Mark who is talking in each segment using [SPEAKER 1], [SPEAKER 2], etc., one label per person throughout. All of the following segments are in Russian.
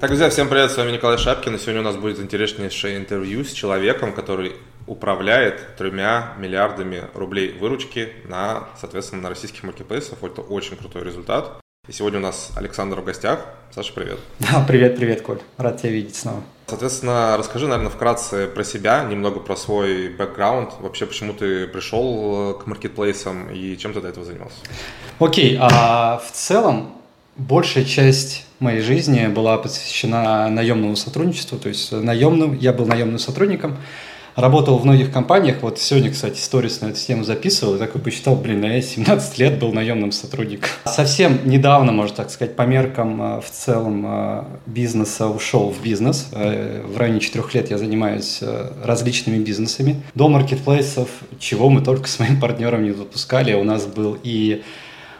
[SPEAKER 1] Так, друзья, всем привет, с вами Николай Шапкин, и сегодня у нас будет интереснейшее интервью с человеком, который управляет тремя миллиардами рублей выручки на, соответственно, на российских маркетплейсах. Это очень крутой результат. И сегодня у нас Александр в гостях. Саша, привет.
[SPEAKER 2] Да, привет, привет, Коль. Рад тебя видеть снова.
[SPEAKER 1] Соответственно, расскажи, наверное, вкратце про себя, немного про свой бэкграунд, вообще почему ты пришел к маркетплейсам и чем ты до этого занимался.
[SPEAKER 2] Окей, а в целом большая часть моей жизни была посвящена наемному сотрудничеству, то есть наемным, я был наемным сотрудником, работал в многих компаниях, вот сегодня, кстати, сторис на эту тему записывал, и такой посчитал, блин, я 17 лет был наемным сотрудником. Совсем недавно, можно так сказать, по меркам э, в целом э, бизнеса ушел в бизнес. Э, в районе 4 лет я занимаюсь различными бизнесами. До маркетплейсов, чего мы только с моим партнером не выпускали, у нас был и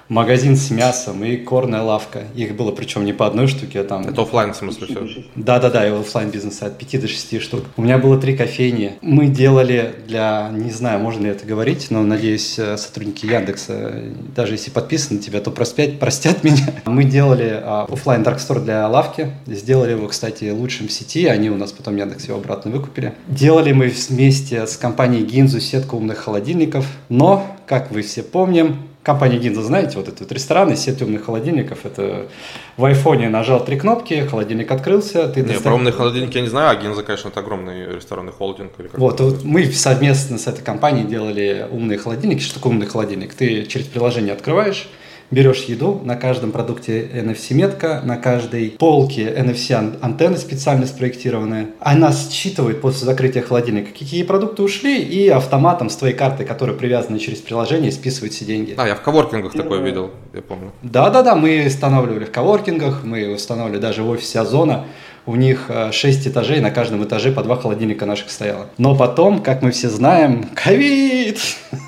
[SPEAKER 2] магазин с мясом и корная лавка. Их было причем не по одной штуке, а там...
[SPEAKER 1] Это офлайн в смысле все?
[SPEAKER 2] Да-да-да, и офлайн бизнеса от 5 до 6 штук. У меня было три кофейни. Мы делали для, не знаю, можно ли это говорить, но, надеюсь, э, сотрудники Яндекса, даже если подписаны на тебя, то простят, простят меня. Мы делали а, офлайн даркстор для лавки. Сделали его, кстати, лучшим в сети. Они у нас потом Яндекс его обратно выкупили. Делали мы вместе с компанией Гинзу сетку умных холодильников. Но, как вы все помним, компания Гинза, знаете, вот этот вот ресторан и сеть умных холодильников, это в айфоне нажал три кнопки, холодильник открылся.
[SPEAKER 1] Ты не, достав... про умные холодильники я не знаю, а Гинза, конечно, это огромный ресторанный холдинг.
[SPEAKER 2] Или как вот, вот мы совместно с этой компанией делали умные холодильники. Что такое умный холодильник? Ты через приложение открываешь, берешь еду, на каждом продукте NFC-метка, на каждой полке NFC-антенны специально спроектированные. Она считывает после закрытия холодильника, какие продукты ушли, и автоматом с твоей карты, которая привязана через приложение, списывает все деньги.
[SPEAKER 1] А, я в коворкингах такое видел, я помню.
[SPEAKER 2] Да-да-да, мы устанавливали в коворкингах, мы устанавливали даже в офисе Озона. У них 6 э, этажей, на каждом этаже по два холодильника наших стояло. Но потом, как мы все знаем, ковид!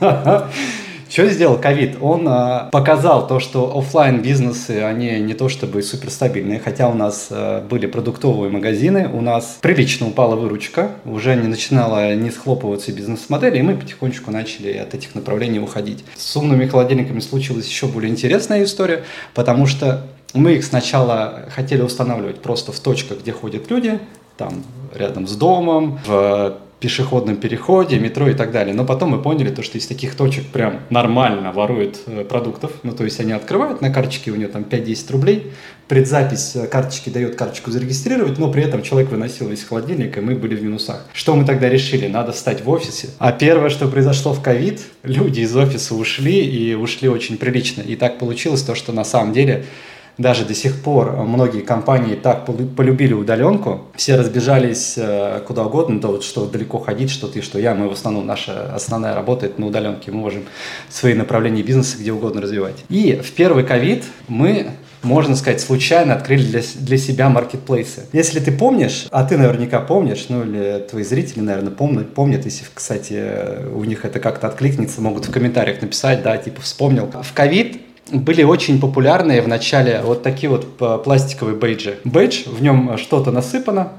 [SPEAKER 2] Что сделал ковид? Он а, показал то, что офлайн бизнесы они не то чтобы суперстабильные, хотя у нас а, были продуктовые магазины, у нас прилично упала выручка, уже не начинала не схлопываться бизнес-модель, и мы потихонечку начали от этих направлений уходить. С умными холодильниками случилась еще более интересная история, потому что мы их сначала хотели устанавливать просто в точках, где ходят люди, там рядом с домом, в пешеходном переходе, метро и так далее. Но потом мы поняли, то, что из таких точек прям нормально воруют э, продуктов. Ну, то есть они открывают на карточке, у нее там 5-10 рублей, предзапись э, карточки дает карточку зарегистрировать, но при этом человек выносил из холодильника, и мы были в минусах. Что мы тогда решили? Надо стать в офисе. А первое, что произошло в ковид, люди из офиса ушли, и ушли очень прилично. И так получилось то, что на самом деле даже до сих пор многие компании так полюбили удаленку, все разбежались э, куда угодно, то вот что далеко ходить, что ты, что я, мы в основном, наша основная работа это на удаленке, мы можем свои направления бизнеса где угодно развивать. И в первый ковид мы можно сказать, случайно открыли для, для себя маркетплейсы. Если ты помнишь, а ты наверняка помнишь, ну или твои зрители, наверное, помнят, помнят, если, кстати, у них это как-то откликнется, могут в комментариях написать, да, типа вспомнил. В ковид были очень популярные в начале вот такие вот пластиковые бейджи. Бейдж, в нем что-то насыпано,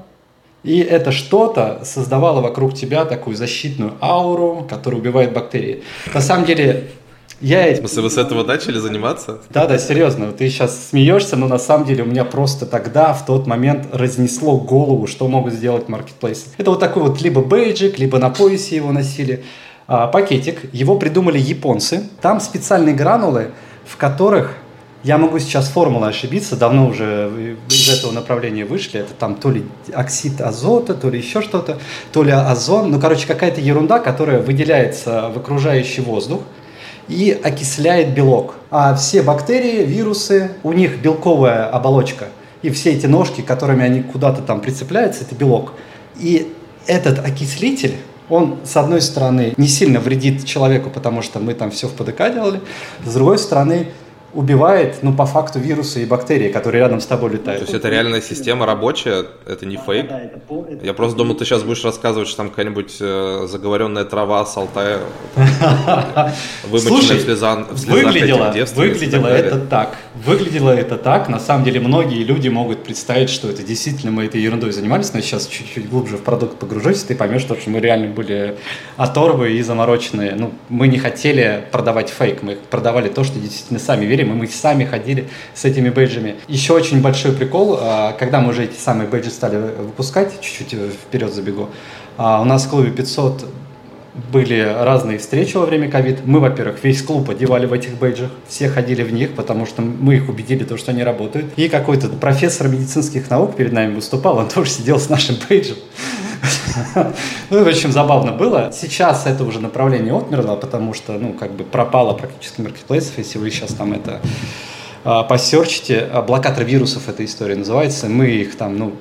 [SPEAKER 2] и это что-то создавало вокруг тебя такую защитную ауру, которая убивает бактерии. На самом деле, я...
[SPEAKER 1] В смысле, вы с этого начали заниматься?
[SPEAKER 2] Да, да, серьезно. Ты сейчас смеешься, но на самом деле у меня просто тогда, в тот момент, разнесло голову, что могут сделать маркетплейсы. Это вот такой вот либо бейджик, либо на поясе его носили. А, пакетик. Его придумали японцы. Там специальные гранулы, в которых я могу сейчас формулы ошибиться, давно уже из этого направления вышли. Это там то ли оксид азота, то ли еще что-то, то ли озон. Ну, короче, какая-то ерунда, которая выделяется в окружающий воздух и окисляет белок. А все бактерии, вирусы, у них белковая оболочка. И все эти ножки, которыми они куда-то там прицепляются, это белок. И этот окислитель он, с одной стороны, не сильно вредит человеку, потому что мы там все в ПДК делали, с другой стороны, убивает, ну, по факту, вирусы и бактерии, которые рядом с тобой летают.
[SPEAKER 1] То есть это реальная система рабочая, это не фейк? Да, это, это, Я просто думал, ты сейчас будешь рассказывать, что там какая-нибудь э, заговоренная трава с Алтая,
[SPEAKER 2] вымоченная в слезах выглядело, выглядело это так. Выглядело это так. На самом деле многие люди могут представить, что это действительно мы этой ерундой занимались, но сейчас чуть-чуть глубже в продукт погружусь, ты поймешь, что мы реально были оторвы и замороченные. Ну, мы не хотели продавать фейк, мы продавали то, что действительно сами верили верим, и мы сами ходили с этими бейджами. Еще очень большой прикол, а, когда мы уже эти самые бейджи стали выпускать, чуть-чуть вперед забегу, а, у нас в клубе 500 были разные встречи во время ковид. Мы, во-первых, весь клуб одевали в этих бейджах, все ходили в них, потому что мы их убедили, то, что они работают. И какой-то профессор медицинских наук перед нами выступал, он тоже сидел с нашим бейджем. Ну, в общем, забавно было. Сейчас это уже направление отмерло, потому что, ну, как бы пропало практически маркетплейсов, если вы сейчас там это а, посерчите. Блокатор вирусов эта история называется. Мы их там, ну,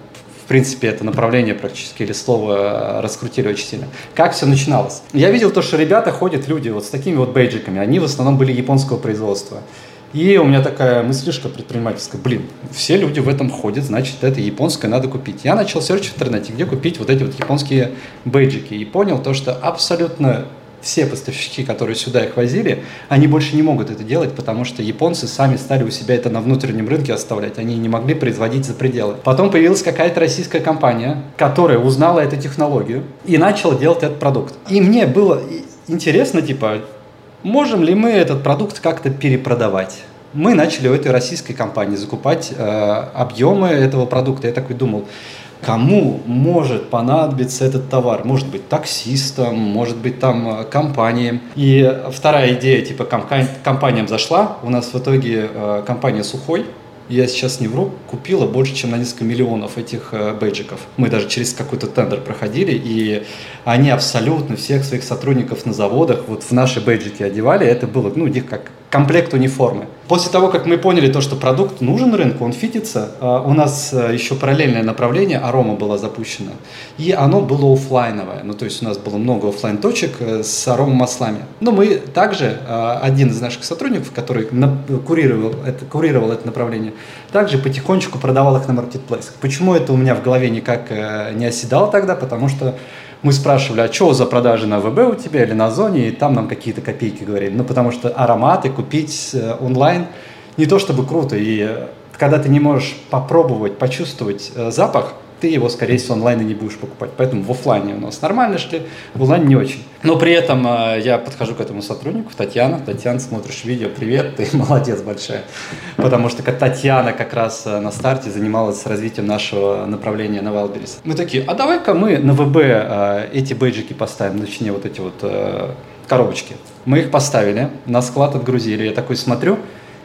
[SPEAKER 2] принципе, это направление практически или слово э, раскрутили очень сильно. Как все начиналось? Я видел то, что ребята ходят, люди вот с такими вот бейджиками, они в основном были японского производства. И у меня такая мыслишка предпринимательская, блин, все люди в этом ходят, значит, это японское надо купить. Я начал серч в интернете, где купить вот эти вот японские бейджики, и понял то, что абсолютно все поставщики, которые сюда их возили, они больше не могут это делать, потому что японцы сами стали у себя это на внутреннем рынке оставлять. Они не могли производить за пределы. Потом появилась какая-то российская компания, которая узнала эту технологию и начала делать этот продукт. И мне было интересно, типа, можем ли мы этот продукт как-то перепродавать? Мы начали у этой российской компании закупать э, объемы этого продукта. Я такой думал, кому может понадобиться этот товар. Может быть таксистам, может быть там э, компаниям. И вторая идея, типа компаниям зашла. У нас в итоге э, компания Сухой, я сейчас не вру, купила больше, чем на несколько миллионов этих э, бейджиков. Мы даже через какой-то тендер проходили, и они абсолютно всех своих сотрудников на заводах вот в наши бейджики одевали. Это было, ну, у них как комплект униформы. После того, как мы поняли то, что продукт нужен рынку, он фитится, а, у нас э, еще параллельное направление, арома была запущена, и оно было офлайновое. Ну, то есть у нас было много офлайн точек э, с аромамаслами. Но мы также, а, один из наших сотрудников, который курировал это, курировал это направление, также потихонечку продавал их на маркетплейсах. Почему это у меня в голове никак э, не оседало тогда? Потому что мы спрашивали, а что за продажи на ВБ у тебя или на Зоне, и там нам какие-то копейки говорили. Ну, потому что ароматы купить э, онлайн не то чтобы круто, и э, когда ты не можешь попробовать, почувствовать э, запах, ты его, скорее всего, онлайн не будешь покупать. Поэтому в офлайне у нас нормально шли, в онлайне не очень. Но при этом э, я подхожу к этому сотруднику, Татьяна. Татьяна, смотришь видео, привет, ты молодец большая. Потому что Татьяна как раз э, на старте занималась развитием нашего направления на Wildberries. Мы такие, а давай-ка мы на ВБ э, эти бейджики поставим, точнее вот эти вот коробочки. Мы их поставили, на склад отгрузили. Я такой смотрю,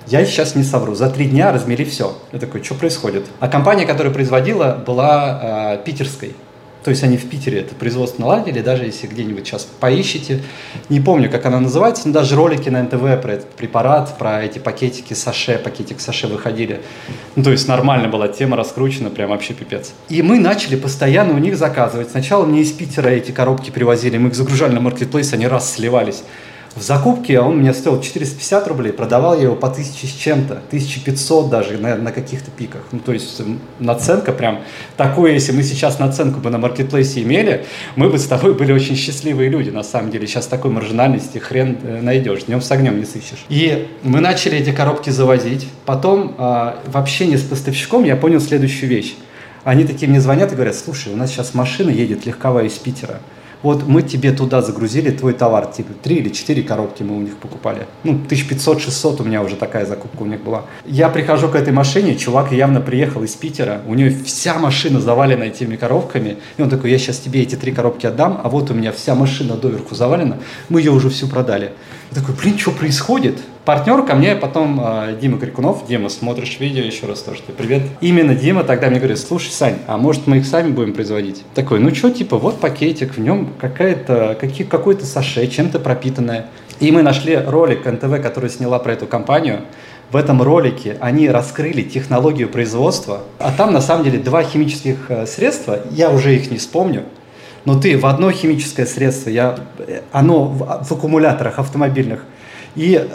[SPEAKER 2] я сейчас не совру. За три дня размели все. Я такой, что происходит? А компания, которая производила, была э, питерской. То есть они в Питере это производство наладили, даже если где-нибудь сейчас поищите. Не помню, как она называется, но даже ролики на НТВ про этот препарат, про эти пакетики саше, пакетик саше выходили. Ну, то есть нормально была тема раскручена, прям вообще пипец. И мы начали постоянно у них заказывать. Сначала мне из Питера эти коробки привозили, мы их загружали на маркетплейс, они раз сливались. В закупке он мне стоил 450 рублей, продавал я его по 1000 с чем-то, 1500 даже на, на каких-то пиках. Ну, то есть наценка прям такое, если мы сейчас наценку бы на маркетплейсе имели, мы бы с тобой были очень счастливые люди, на самом деле. Сейчас такой маржинальности хрен э, найдешь, днем с огнем не сыщешь. И мы начали эти коробки завозить. Потом э, в общении с поставщиком я понял следующую вещь. Они такие мне звонят и говорят, слушай, у нас сейчас машина едет легковая из Питера вот мы тебе туда загрузили твой товар, типа три или четыре коробки мы у них покупали. Ну, 1500-600 у меня уже такая закупка у них была. Я прихожу к этой машине, чувак явно приехал из Питера, у него вся машина завалена этими коробками, и он такой, я сейчас тебе эти три коробки отдам, а вот у меня вся машина доверху завалена, мы ее уже всю продали. Я такой, блин, что происходит? Партнер ко мне потом э, Дима Крикунов. Дима, смотришь видео еще раз тоже. Привет. Именно Дима тогда мне говорит, слушай, Сань, а может мы их сами будем производить? Такой, ну что, типа, вот пакетик, в нем какая-то, какие, какой-то саше, чем-то пропитанное. И мы нашли ролик НТВ, который сняла про эту компанию. В этом ролике они раскрыли технологию производства, а там на самом деле два химических э, средства, я уже их не вспомню, но ты в одно химическое средство, я, э, оно в, в аккумуляторах автомобильных, и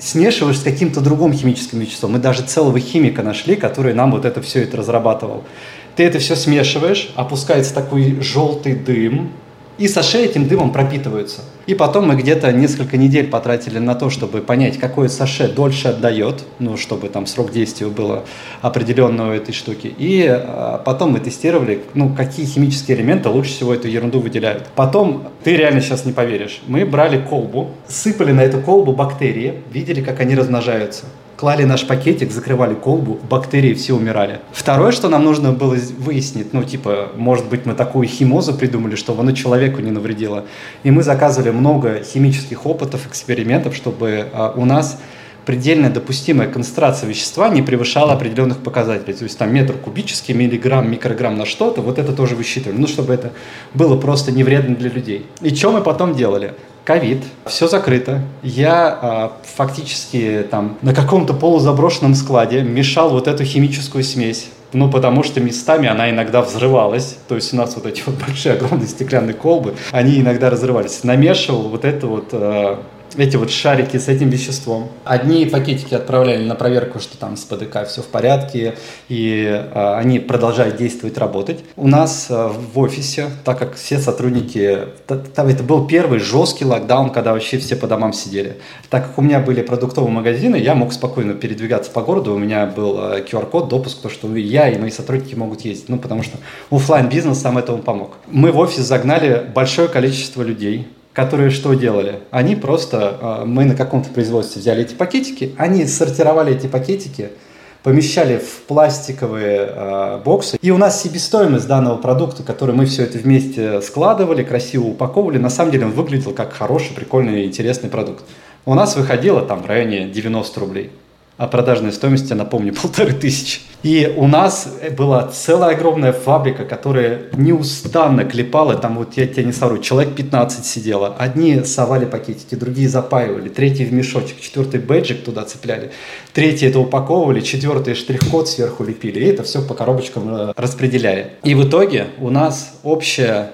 [SPEAKER 2] смешиваешь с каким-то другим химическим веществом. Мы даже целого химика нашли, который нам вот это все это разрабатывал. Ты это все смешиваешь, опускается такой желтый дым, и саше этим дымом пропитываются. И потом мы где-то несколько недель потратили на то, чтобы понять, какое саше дольше отдает, ну, чтобы там срок действия было определенного этой штуки. И а, потом мы тестировали, ну, какие химические элементы лучше всего эту ерунду выделяют. Потом, ты реально сейчас не поверишь, мы брали колбу, сыпали на эту колбу бактерии, видели, как они размножаются. Клали наш пакетик, закрывали колбу, бактерии все умирали. Второе, что нам нужно было выяснить, ну, типа, может быть, мы такую химозу придумали, что оно человеку не навредило. И мы заказывали много химических опытов, экспериментов, чтобы а, у нас предельно допустимая концентрация вещества не превышала определенных показателей. То есть там метр кубический, миллиграмм, микрограмм на что-то, вот это тоже высчитывали. Ну, чтобы это было просто не вредно для людей. И что мы потом делали? Ковид, все закрыто. Я а, фактически там на каком-то полузаброшенном складе мешал вот эту химическую смесь. Ну, потому что местами она иногда взрывалась. То есть у нас вот эти вот большие, огромные стеклянные колбы, они иногда разрывались. Намешивал вот это вот а, эти вот шарики с этим веществом. Одни пакетики отправляли на проверку, что там с ПДК все в порядке, и э, они продолжают действовать, работать. У нас э, в офисе, так как все сотрудники, это был первый жесткий локдаун, когда вообще все по домам сидели. Так как у меня были продуктовые магазины, я мог спокойно передвигаться по городу, у меня был QR-код, допуск, то, что я и мои сотрудники могут ездить, ну, потому что офлайн бизнес сам этому помог. Мы в офис загнали большое количество людей, которые что делали? Они просто, а, мы на каком-то производстве взяли эти пакетики, они сортировали эти пакетики, помещали в пластиковые э, боксы. И у нас себестоимость данного продукта, который мы все это вместе складывали, красиво упаковывали, на самом деле он выглядел как хороший, прикольный, интересный продукт. У нас выходило там в районе 90 рублей а продажная стоимость, я напомню, полторы тысячи. И у нас была целая огромная фабрика, которая неустанно клепала, там вот я тебя не совру, человек 15 сидело. Одни совали пакетики, другие запаивали, третий в мешочек, четвертый бэджик туда цепляли, третий это упаковывали, четвертый штрих-код сверху лепили, и это все по коробочкам э, распределяли. И в итоге у нас общая,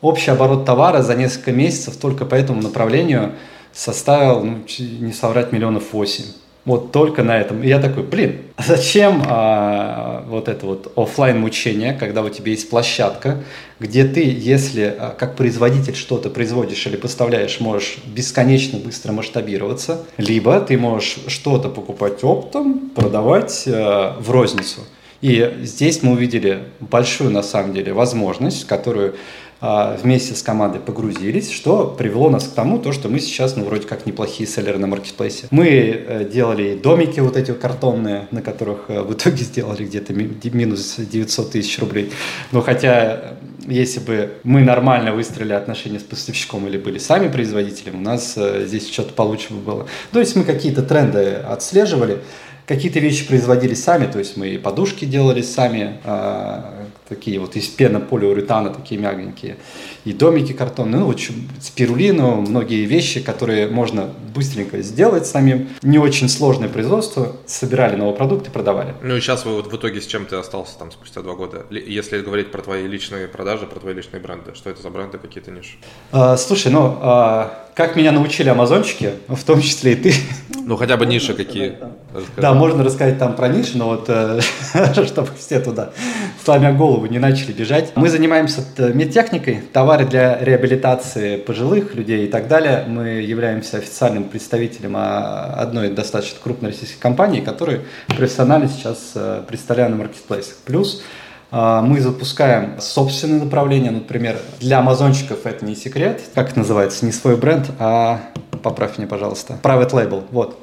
[SPEAKER 2] общий оборот товара за несколько месяцев только по этому направлению составил, ну, не соврать, миллионов восемь. Вот только на этом. И я такой, блин, а зачем а, вот это вот офлайн мучение, когда у тебя есть площадка, где ты, если а, как производитель что-то производишь или поставляешь, можешь бесконечно быстро масштабироваться, либо ты можешь что-то покупать оптом, продавать а, в розницу. И здесь мы увидели большую, на самом деле, возможность, которую вместе с командой погрузились, что привело нас к тому, то, что мы сейчас, ну, вроде как неплохие селлеры на маркетплейсе. Мы э, делали домики вот эти картонные, на которых э, в итоге сделали где-то минус 900 тысяч рублей. Но хотя, если бы мы нормально выстроили отношения с поставщиком или были сами производителем, у нас э, здесь что-то получше бы было. То есть мы какие-то тренды отслеживали, какие-то вещи производили сами, то есть мы и подушки делали сами, а, такие вот из пенополиуретана, такие мягенькие, и домики картонные, ну, вот спирулину, многие вещи, которые можно быстренько сделать самим. Не очень сложное производство, собирали новый продукт и продавали.
[SPEAKER 1] Ну и сейчас вы вот в итоге с чем ты остался там спустя два года? Если говорить про твои личные продажи, про твои личные бренды, что это за бренды, какие-то ниши?
[SPEAKER 2] А, слушай, ну, а, как меня научили амазончики, в том числе и ты.
[SPEAKER 1] Ну, хотя бы ниши какие.
[SPEAKER 2] Да, можно рассказать там про ниши, но вот э, чтобы все туда, сломя голову, не начали бежать. Мы занимаемся медтехникой, товары для реабилитации пожилых людей и так далее. Мы являемся официальным представителем а, одной достаточно крупной российской компании, которая профессионально сейчас э, представляет на маркетплейсах. Плюс мы запускаем собственное направление, например, для амазончиков это не секрет, как это называется, не свой бренд, а, поправь меня, пожалуйста, private label, вот,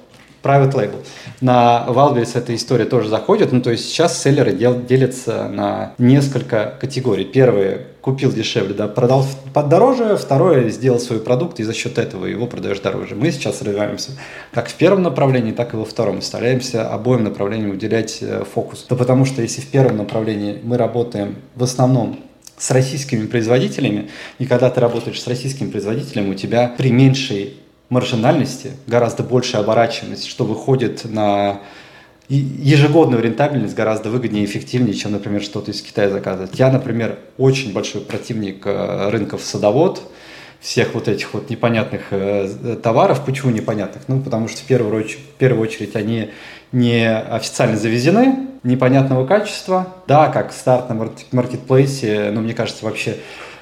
[SPEAKER 2] private label. На Wildberries эта история тоже заходит. Ну, то есть сейчас селлеры дел, делятся на несколько категорий. Первые купил дешевле, да, продал дороже. Второе, сделал свой продукт и за счет этого его продаешь дороже. Мы сейчас развиваемся как в первом направлении, так и во втором. Стараемся обоим направлениям уделять э, фокус. Да потому что если в первом направлении мы работаем в основном с российскими производителями, и когда ты работаешь с российским производителем, у тебя при меньшей маржинальности, гораздо большая оборачиваемость, что выходит на ежегодную рентабельность гораздо выгоднее и эффективнее, чем, например, что-то из Китая заказывать. Я, например, очень большой противник э, рынков садовод, всех вот этих вот непонятных э, товаров. Почему непонятных? Ну, потому что в первую очередь, в первую очередь они не официально завезены, непонятного качества. Да, как старт на маркетплейсе, но мне кажется, вообще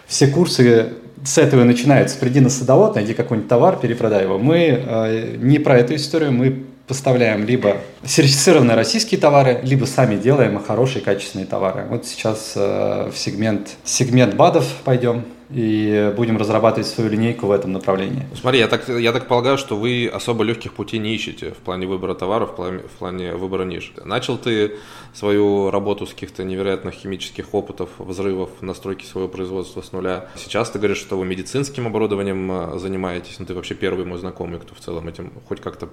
[SPEAKER 2] все курсы с этого и начинается. Приди на садовод, найди какой-нибудь товар, перепродай его. Мы э, не про эту историю, мы поставляем либо сертифицированные российские товары, либо сами делаем хорошие качественные товары. Вот сейчас э, в сегмент, сегмент БАДов пойдем. И будем разрабатывать свою линейку в этом направлении.
[SPEAKER 1] Смотри, я так, я так полагаю, что вы особо легких путей не ищете в плане выбора товаров, в плане, в плане выбора ниш. Начал ты свою работу с каких-то невероятных химических опытов, взрывов, настройки своего производства с нуля. Сейчас ты говоришь, что вы медицинским оборудованием э, занимаетесь, ну ты вообще первый мой знакомый, кто в целом этим хоть как-то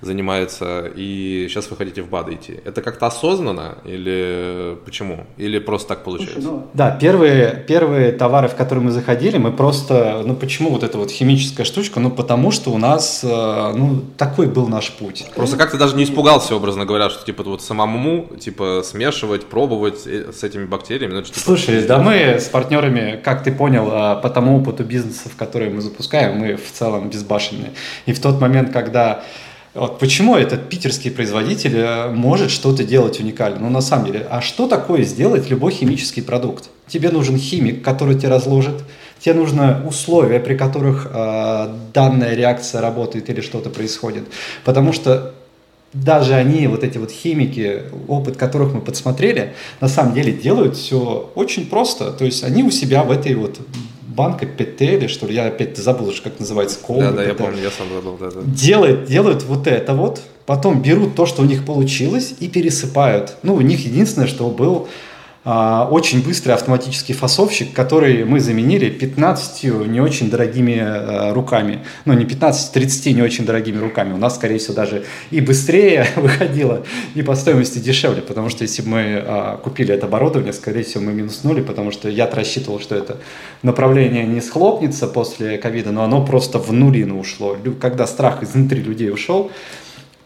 [SPEAKER 1] занимается, и сейчас вы хотите в БАД идти. Это как-то осознанно или почему? Или просто так получается? Слушай,
[SPEAKER 2] ну, да, первые, первые товары, в которые мы заходили, мы просто, ну почему вот эта вот химическая штучка? Ну потому что у нас, э, ну такой был наш путь.
[SPEAKER 1] Просто как ты даже не испугался, образно говоря, что типа вот самому, типа смешивать, пробовать э, с этими бактериями? Ну,
[SPEAKER 2] типа, Слушай, да мы с партнерами, как ты понял, э, по тому опыту бизнесов, которые мы запускаем, мы в целом безбашенные. И в тот момент, когда вот почему этот питерский производитель может что-то делать уникально? Ну, на самом деле, а что такое сделать любой химический продукт? Тебе нужен химик, который тебе разложит, тебе нужны условия, при которых э, данная реакция работает или что-то происходит. Потому что даже они, вот эти вот химики, опыт которых мы подсмотрели, на самом деле делают все очень просто. То есть они у себя в этой вот банка Петели, что ли, я опять забыл уже, как называется,
[SPEAKER 1] колба. Да, да, я помню, я сам забыл. Да,
[SPEAKER 2] да. Делают, делают вот это вот, потом берут то, что у них получилось, и пересыпают. Ну, у них единственное, что был очень быстрый автоматический фасовщик, который мы заменили 15 не очень дорогими а, руками. Ну, не 15, 30 не очень дорогими руками. У нас, скорее всего, даже и быстрее выходило, и по стоимости дешевле, потому что если бы мы а, купили это оборудование, скорее всего, мы минуснули, потому что я рассчитывал, что это направление не схлопнется после ковида, но оно просто в нулину ушло. Когда страх изнутри людей ушел,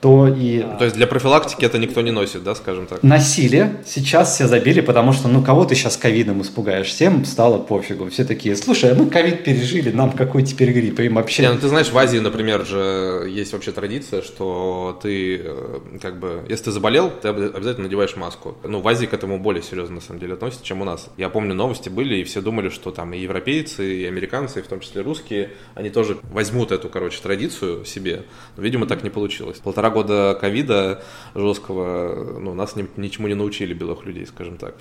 [SPEAKER 2] то и...
[SPEAKER 1] То есть для профилактики это никто не носит, да, скажем так?
[SPEAKER 2] Носили, сейчас все забили, потому что, ну, кого ты сейчас ковидом испугаешь? Всем стало пофигу. Все такие, слушай, а мы ковид пережили, нам какой теперь грипп? Им вообще...
[SPEAKER 1] Не, ну ты знаешь, в Азии, например, же есть вообще традиция, что ты, э, как бы, если ты заболел, ты обязательно надеваешь маску. Ну, в Азии к этому более серьезно, на самом деле, относятся, чем у нас. Я помню, новости были, и все думали, что там и европейцы, и американцы, и в том числе русские, они тоже возьмут эту, короче, традицию себе. Но, видимо, так не получилось. Полтора полтора года ковида жесткого, ну, нас ничему не научили белых людей, скажем так.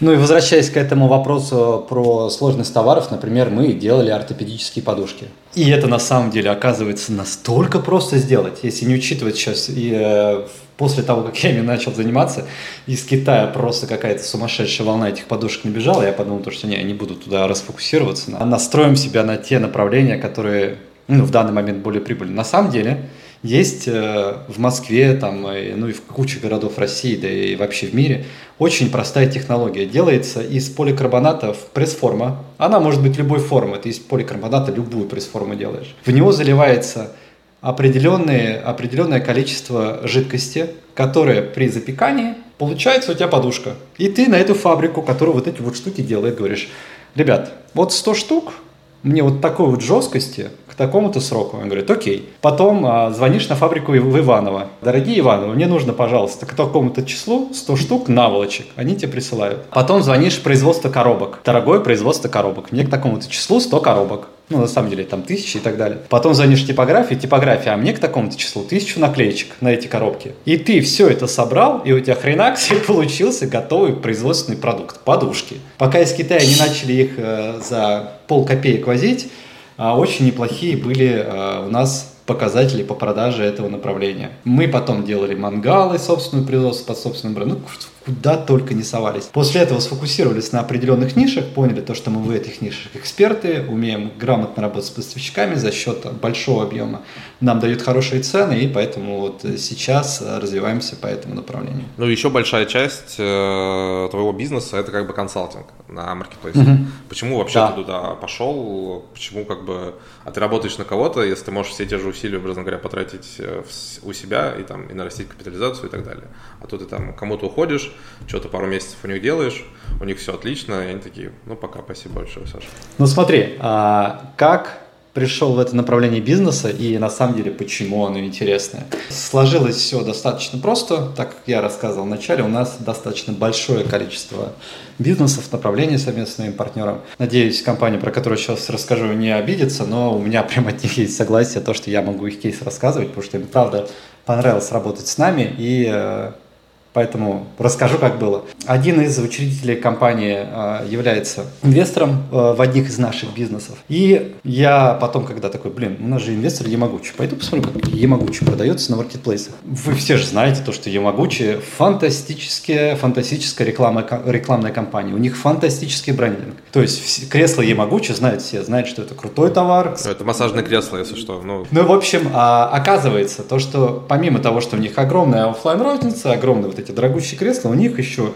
[SPEAKER 2] Ну и возвращаясь к этому вопросу про сложность товаров, например, мы делали ортопедические подушки. И это на самом деле оказывается настолько просто сделать, если не учитывать сейчас и э, после того, как я ими начал заниматься, из Китая просто какая-то сумасшедшая волна этих подушек набежала, я подумал, что не, я не буду туда расфокусироваться, а настроим себя на те направления, которые ну, в данный момент более прибыльны. На самом деле, есть э, в Москве, там, ну и в куче городов России, да и вообще в мире, очень простая технология. Делается из поликарбоната пресс-форма. Она может быть любой формы. Ты из поликарбоната любую пресс-форму делаешь. В него заливается определенное, определенное количество жидкости, которое при запекании получается у тебя подушка. И ты на эту фабрику, которая вот эти вот штуки делает, говоришь, ребят, вот 100 штук, мне вот такой вот жесткости, такому-то сроку. Он говорит, окей. Потом а, звонишь на фабрику в Иваново. Дорогие Иваново, мне нужно, пожалуйста, к такому-то числу 100 штук наволочек. Они тебе присылают. Потом звонишь в производство коробок. Дорогое производство коробок. Мне к такому-то числу 100 коробок. Ну, на самом деле, там тысячи и так далее. Потом звонишь в типографию, типография, а мне к такому-то числу тысячу наклеечек на эти коробки. И ты все это собрал, и у тебя хренакс и получился готовый производственный продукт. Подушки. Пока из Китая не начали их э, за пол копеек возить, очень неплохие были а, у нас показатели по продаже этого направления. Мы потом делали мангалы, собственную производство под собственным брендом. Ну, куда только не совались. После этого сфокусировались на определенных нишах, поняли то, что мы в этих нишах эксперты, умеем грамотно работать с поставщиками за счет большого объема. Нам дают хорошие цены, и поэтому вот сейчас развиваемся по этому направлению.
[SPEAKER 1] Ну, еще большая часть э, твоего бизнеса – это как бы консалтинг на маркетплейсе. Угу. Почему вообще да. ты туда пошел? Почему как бы… А ты работаешь на кого-то, если ты можешь все те же усилия, образно говоря, потратить э, у себя и, там, и нарастить капитализацию и так далее. А то ты там кому-то уходишь, что-то пару месяцев у них делаешь, у них все отлично, и они такие, ну пока, спасибо большое, Саша.
[SPEAKER 2] Ну смотри, а как пришел в это направление бизнеса и на самом деле почему оно интересное. Сложилось все достаточно просто, так как я рассказывал в начале, у нас достаточно большое количество бизнесов, направлений совместно с моим партнером. Надеюсь, компания, про которую сейчас расскажу, не обидится, но у меня прям от них есть согласие, то, что я могу их кейс рассказывать, потому что им правда понравилось работать с нами и э, Поэтому расскажу, как было. Один из учредителей компании э, является инвестором э, в одних из наших бизнесов. И я потом, когда такой, блин, у нас же инвестор Ямагучи, пойду посмотрю, как Ямагучи продается на маркетплейсах. Вы все же знаете то, что Ямагучи фантастическая, фантастическая реклама, рекламная компания. У них фантастический брендинг. То есть кресло Ямагучи знают все, знают, что это крутой товар.
[SPEAKER 1] Это массажное кресло, если что.
[SPEAKER 2] Ну, ну в общем, а, оказывается, то, что помимо того, что у них огромная офлайн розница огромные вот эти дорогущие кресла, у них еще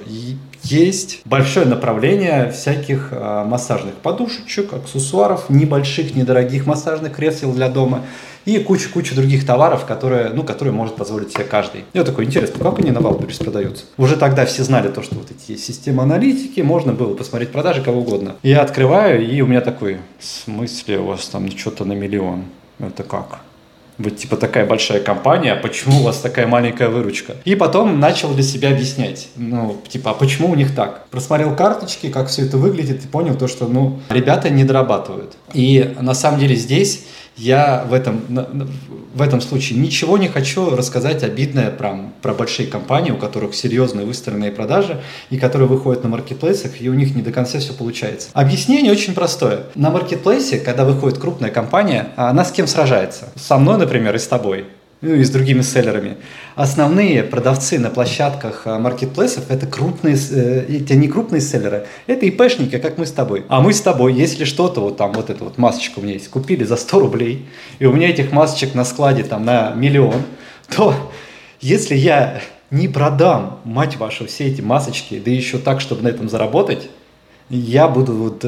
[SPEAKER 2] есть большое направление всяких а, массажных подушечек, аксессуаров, небольших, недорогих массажных кресел для дома и куча-куча других товаров, которые, ну, которые может позволить себе каждый. Я такой, интересно, как они на Валберис продаются? Уже тогда все знали то, что вот эти системы аналитики, можно было посмотреть продажи кого угодно. Я открываю, и у меня такой, в смысле у вас там что-то на миллион? Это как? Вы типа такая большая компания, а почему у вас такая маленькая выручка? И потом начал для себя объяснять, ну, типа, а почему у них так? Просмотрел карточки, как все это выглядит, и понял то, что, ну, ребята не дорабатывают. И на самом деле здесь я в этом, в этом случае ничего не хочу рассказать обидное про, про большие компании, у которых серьезные выстроенные продажи и которые выходят на маркетплейсах, и у них не до конца все получается. Объяснение очень простое. На маркетплейсе, когда выходит крупная компания, она с кем сражается? Со мной, например, и с тобой ну и с другими селлерами. Основные продавцы на площадках а, маркетплейсов это крупные, э, это не крупные селлеры, это ИПшники, как мы с тобой. А мы с тобой, если что-то, вот там вот эта вот масочка у меня есть, купили за 100 рублей, и у меня этих масочек на складе там на миллион, то если я не продам, мать вашу, все эти масочки, да еще так, чтобы на этом заработать, я буду вот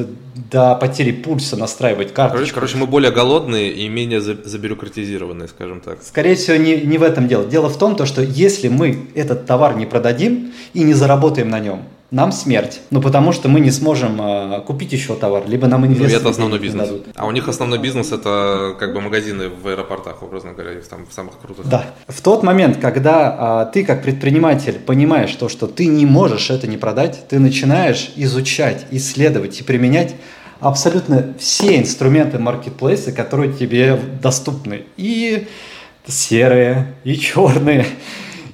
[SPEAKER 2] до потери пульса настраивать карточку.
[SPEAKER 1] Короче, короче, мы более голодные и менее забюрократизированные, скажем так.
[SPEAKER 2] Скорее всего, не, не в этом дело. Дело в том, то, что если мы этот товар не продадим и не заработаем на нем, нам смерть. Ну, потому что мы не сможем э, купить еще товар, либо нам инвесторы
[SPEAKER 1] ну, это основной бизнес. Дадут. А у них основной бизнес это как бы магазины в аэропортах, образно говоря, их там в самых крутых.
[SPEAKER 2] Да. В тот момент, когда э, ты как предприниматель понимаешь то, что ты не можешь это не продать, ты начинаешь изучать, исследовать и применять абсолютно все инструменты маркетплейса, которые тебе доступны. И серые, и черные,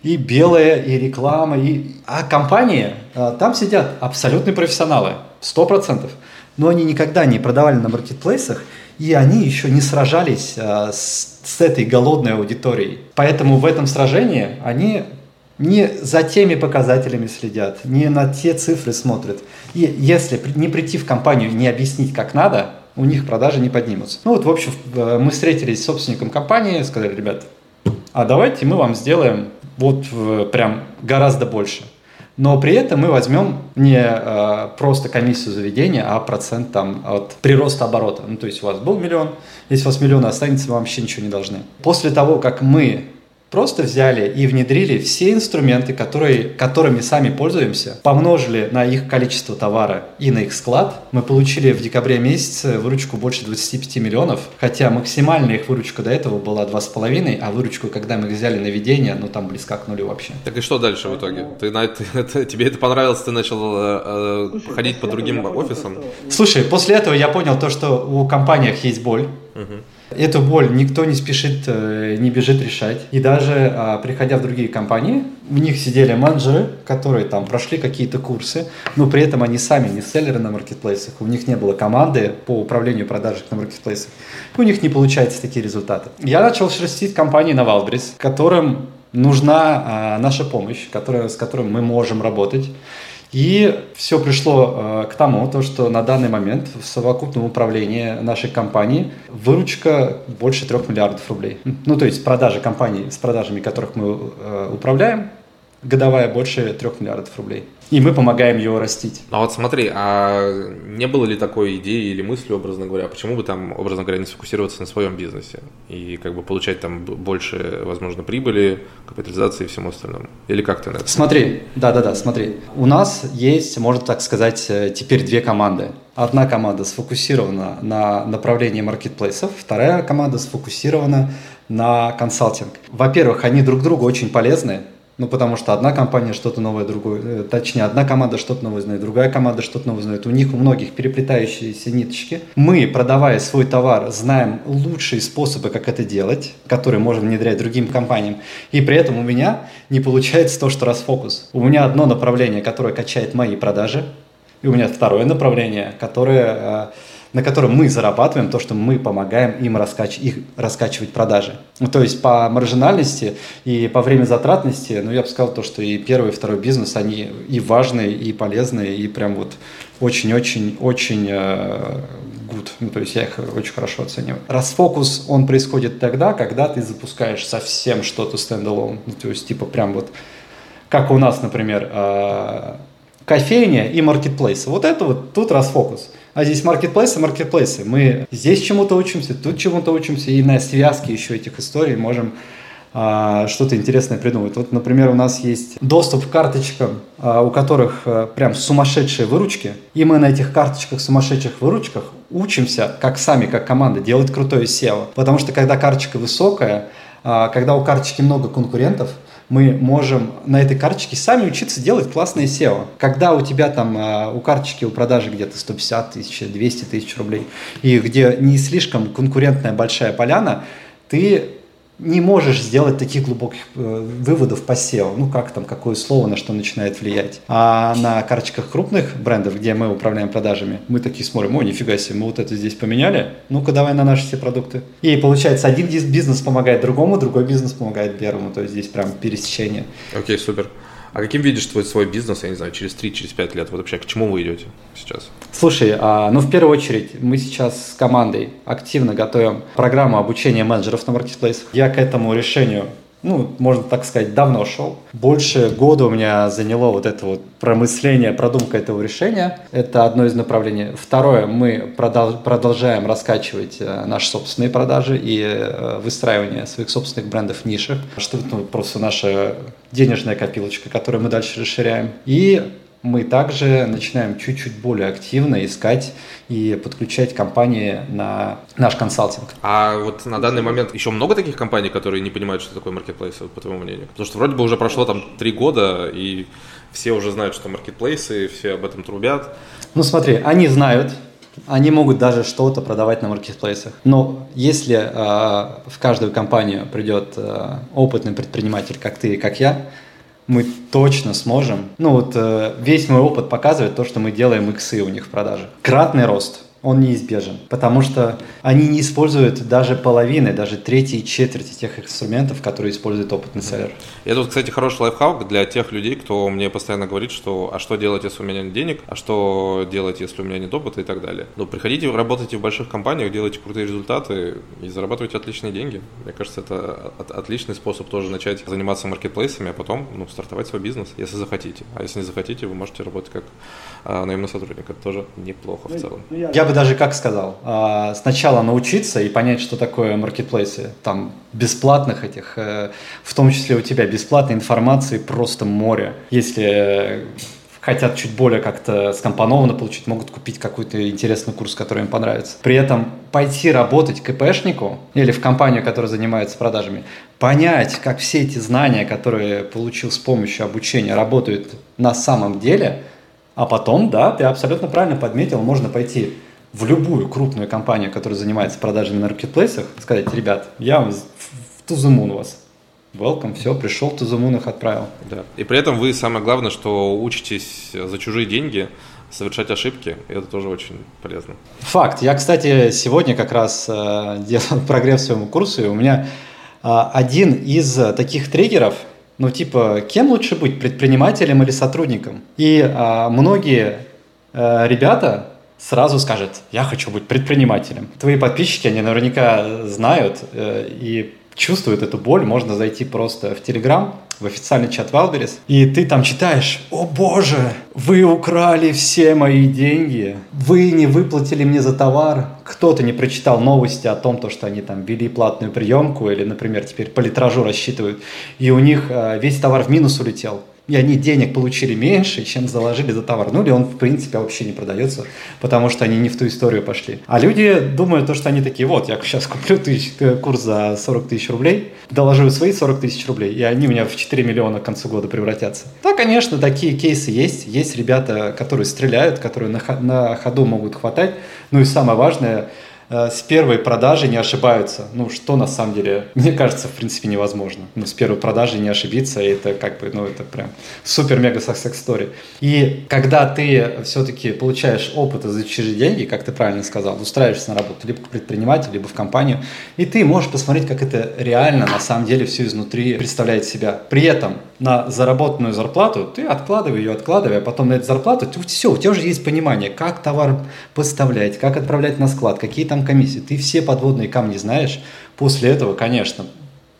[SPEAKER 2] и белая, и реклама, и... А компании, а, там сидят абсолютные профессионалы, сто процентов. Но они никогда не продавали на маркетплейсах, и они еще не сражались а, с, с этой голодной аудиторией. Поэтому в этом сражении они не за теми показателями следят, не на те цифры смотрят. И если не прийти в компанию, не объяснить, как надо, у них продажи не поднимутся. Ну вот, в общем, э, мы встретились с собственником компании, сказали, ребят, а давайте мы вам сделаем вот прям гораздо больше. Но при этом мы возьмем не э, просто комиссию заведения, а процент там от прироста оборота. Ну, то есть у вас был миллион, если у вас миллион останется, вы вообще ничего не должны. После того, как мы Просто взяли и внедрили все инструменты, которые, которыми сами пользуемся, помножили на их количество товара и на их склад. Мы получили в декабре месяце выручку больше 25 миллионов, хотя максимальная их выручка до этого была 2,5, а выручку, когда мы взяли на ведение, ну там близко к нулю вообще.
[SPEAKER 1] Так и что дальше в итоге? Ты, на это, это, тебе это понравилось, ты начал э, э, ходить по другим офисам?
[SPEAKER 2] Слушай, после этого я понял то, что у компаниях есть боль. Угу Эту боль никто не спешит, э, не бежит решать. И даже а, приходя в другие компании, в них сидели менеджеры, которые там прошли какие-то курсы, но при этом они сами не селлеры на маркетплейсах, у них не было команды по управлению продажей на маркетплейсах, у них не получаются такие результаты. Я начал шерстить компании на Wildberries, которым нужна а, наша помощь, которая, с которой мы можем работать. И все пришло э, к тому, то, что на данный момент в совокупном управлении нашей компании выручка больше 3 миллиардов рублей. Ну, то есть продажи компаний, с продажами которых мы э, управляем, годовая больше 3 миллиардов рублей и мы помогаем его растить.
[SPEAKER 1] А вот смотри, а не было ли такой идеи или мысли, образно говоря, почему бы там, образно говоря, не сфокусироваться на своем бизнесе и как бы получать там больше, возможно, прибыли, капитализации и всему остальному? Или как ты на это?
[SPEAKER 2] Смотри, да-да-да, смотри. У нас есть, можно так сказать, э, теперь две команды. Одна команда сфокусирована на направлении маркетплейсов, вторая команда сфокусирована на консалтинг. Во-первых, они друг другу очень полезны, Ну, потому что одна компания что-то новое, другое, э, точнее, одна команда что-то новое знает, другая команда что-то новое знает. У них у многих переплетающиеся ниточки. Мы, продавая свой товар, знаем лучшие способы, как это делать, которые можем внедрять другим компаниям. И при этом у меня не получается то, что расфокус. У меня одно направление, которое качает мои продажи, и у меня второе направление, которое э, на котором мы зарабатываем то, что мы помогаем им раскач... их раскачивать продажи. Ну, то есть по маржинальности и по время затратности, ну, я бы сказал то, что и первый, и второй бизнес, они и важные, и полезные, и прям вот очень-очень-очень э, good. Ну, то есть я их очень хорошо оцениваю. Расфокус, он происходит тогда, когда ты запускаешь совсем что-то стендалон. Ну, то есть типа прям вот, как у нас, например, э, кофейня и маркетплейс. Вот это вот тут расфокус. А здесь маркетплейсы, маркетплейсы. Мы здесь чему-то учимся, тут чему-то учимся, и на связке еще этих историй можем а, что-то интересное придумать. Вот, например, у нас есть доступ к карточкам, а, у которых а, прям сумасшедшие выручки, и мы на этих карточках, сумасшедших выручках учимся, как сами, как команда, делать крутое SEO. Потому что когда карточка высокая, а, когда у карточки много конкурентов – мы можем на этой карточке сами учиться делать классные SEO. Когда у тебя там а, у карточки, у продажи где-то 150 тысяч, 200 тысяч рублей, и где не слишком конкурентная большая поляна, ты не можешь сделать таких глубоких э, выводов по SEO. Ну, как там, какое слово на что начинает влиять. А на карточках крупных брендов, где мы управляем продажами, мы такие смотрим, о, нифига себе, мы вот это здесь поменяли, ну-ка давай на наши все продукты. И получается, один бизнес помогает другому, другой бизнес помогает первому. То есть здесь прям пересечение.
[SPEAKER 1] Окей, okay, супер. А каким видишь твой свой бизнес, я не знаю, через 3-5 через лет? Вот вообще к чему вы идете сейчас?
[SPEAKER 2] Слушай, а, ну в первую очередь мы сейчас с командой активно готовим программу обучения менеджеров на маркетплейсах. Я к этому решению ну, можно так сказать, давно шел. Больше года у меня заняло вот это вот промысление, продумка этого решения. Это одно из направлений. Второе, мы продолжаем раскачивать э, наши собственные продажи и э, выстраивание своих собственных брендов в нишах. Что ну, просто наша денежная копилочка, которую мы дальше расширяем. И мы также начинаем чуть-чуть более активно искать и подключать компании на наш консалтинг.
[SPEAKER 1] А вот на данный момент еще много таких компаний, которые не понимают, что такое маркетплейс, по твоему мнению? Потому что вроде бы уже прошло там три года, и все уже знают, что маркетплейсы, все об этом трубят.
[SPEAKER 2] Ну смотри, они знают, они могут даже что-то продавать на маркетплейсах. Но если э, в каждую компанию придет э, опытный предприниматель, как ты и как я, мы точно сможем. Ну вот э, весь мой опыт показывает то, что мы делаем иксы у них в продаже. Кратный рост он неизбежен, потому что они не используют даже половины, даже третьей четверти тех инструментов, которые использует опытный селлер.
[SPEAKER 1] И тут, кстати, хороший лайфхак для тех людей, кто мне постоянно говорит, что а что делать, если у меня нет денег, а что делать, если у меня нет опыта и так далее. Ну, приходите, работайте в больших компаниях, делайте крутые результаты и зарабатывайте отличные деньги. Мне кажется, это отличный способ тоже начать заниматься маркетплейсами, а потом ну, стартовать свой бизнес, если захотите. А если не захотите, вы можете работать как а, наемный сотрудник. Это тоже неплохо в ну, целом.
[SPEAKER 2] Ну, я бы даже как сказал, а, сначала научиться и понять, что такое маркетплейсы, там бесплатных этих, э, в том числе у тебя бесплатной информации просто море. Если хотят чуть более как-то скомпонованно получить, могут купить какой-то интересный курс, который им понравится. При этом пойти работать КПшнику или в компанию, которая занимается продажами, понять, как все эти знания, которые получил с помощью обучения, работают на самом деле, а потом, да, ты абсолютно правильно подметил, можно пойти в любую крупную компанию, которая занимается продажами на маркетплейсах, сказать, ребят, я в Тузумун вас. Welcome, все, пришел, Тузумун их отправил.
[SPEAKER 1] Да. И при этом вы, самое главное, что учитесь за чужие деньги, совершать ошибки, и это тоже очень полезно.
[SPEAKER 2] Факт. Я, кстати, сегодня как раз э, делал прогресс своему курсу, и у меня э, один из таких триггеров, ну типа, кем лучше быть, предпринимателем или сотрудником? И э, многие э, ребята сразу скажет, я хочу быть предпринимателем. Твои подписчики, они наверняка знают э, и чувствуют эту боль. Можно зайти просто в Телеграм, в официальный чат Wildberries, и ты там читаешь, о боже, вы украли все мои деньги, вы не выплатили мне за товар, кто-то не прочитал новости о том, то, что они там ввели платную приемку или, например, теперь по литражу рассчитывают, и у них э, весь товар в минус улетел. И они денег получили меньше, чем заложили за товар. Ну или он, в принципе, вообще не продается, потому что они не в ту историю пошли. А люди думают то, что они такие, вот, я сейчас куплю тысяч, э, курс за 40 тысяч рублей, доложу свои 40 тысяч рублей, и они у меня в 4 миллиона к концу года превратятся. Да, конечно, такие кейсы есть. Есть ребята, которые стреляют, которые на, на ходу могут хватать. Ну и самое важное – с первой продажи не ошибаются. Ну, что на самом деле, мне кажется, в принципе, невозможно. Ну, с первой продажи не ошибиться, это как бы, ну, это прям супер-мега success story. И когда ты все-таки получаешь опыт за чужие деньги, как ты правильно сказал, устраиваешься на работу либо к предпринимателю, либо в компанию, и ты можешь посмотреть, как это реально на самом деле все изнутри представляет себя. При этом на заработанную зарплату ты откладывай ее, откладывай, а потом на эту зарплату ты, все, у тебя уже есть понимание, как товар поставлять, как отправлять на склад, какие там комиссии. Ты все подводные камни знаешь. После этого, конечно,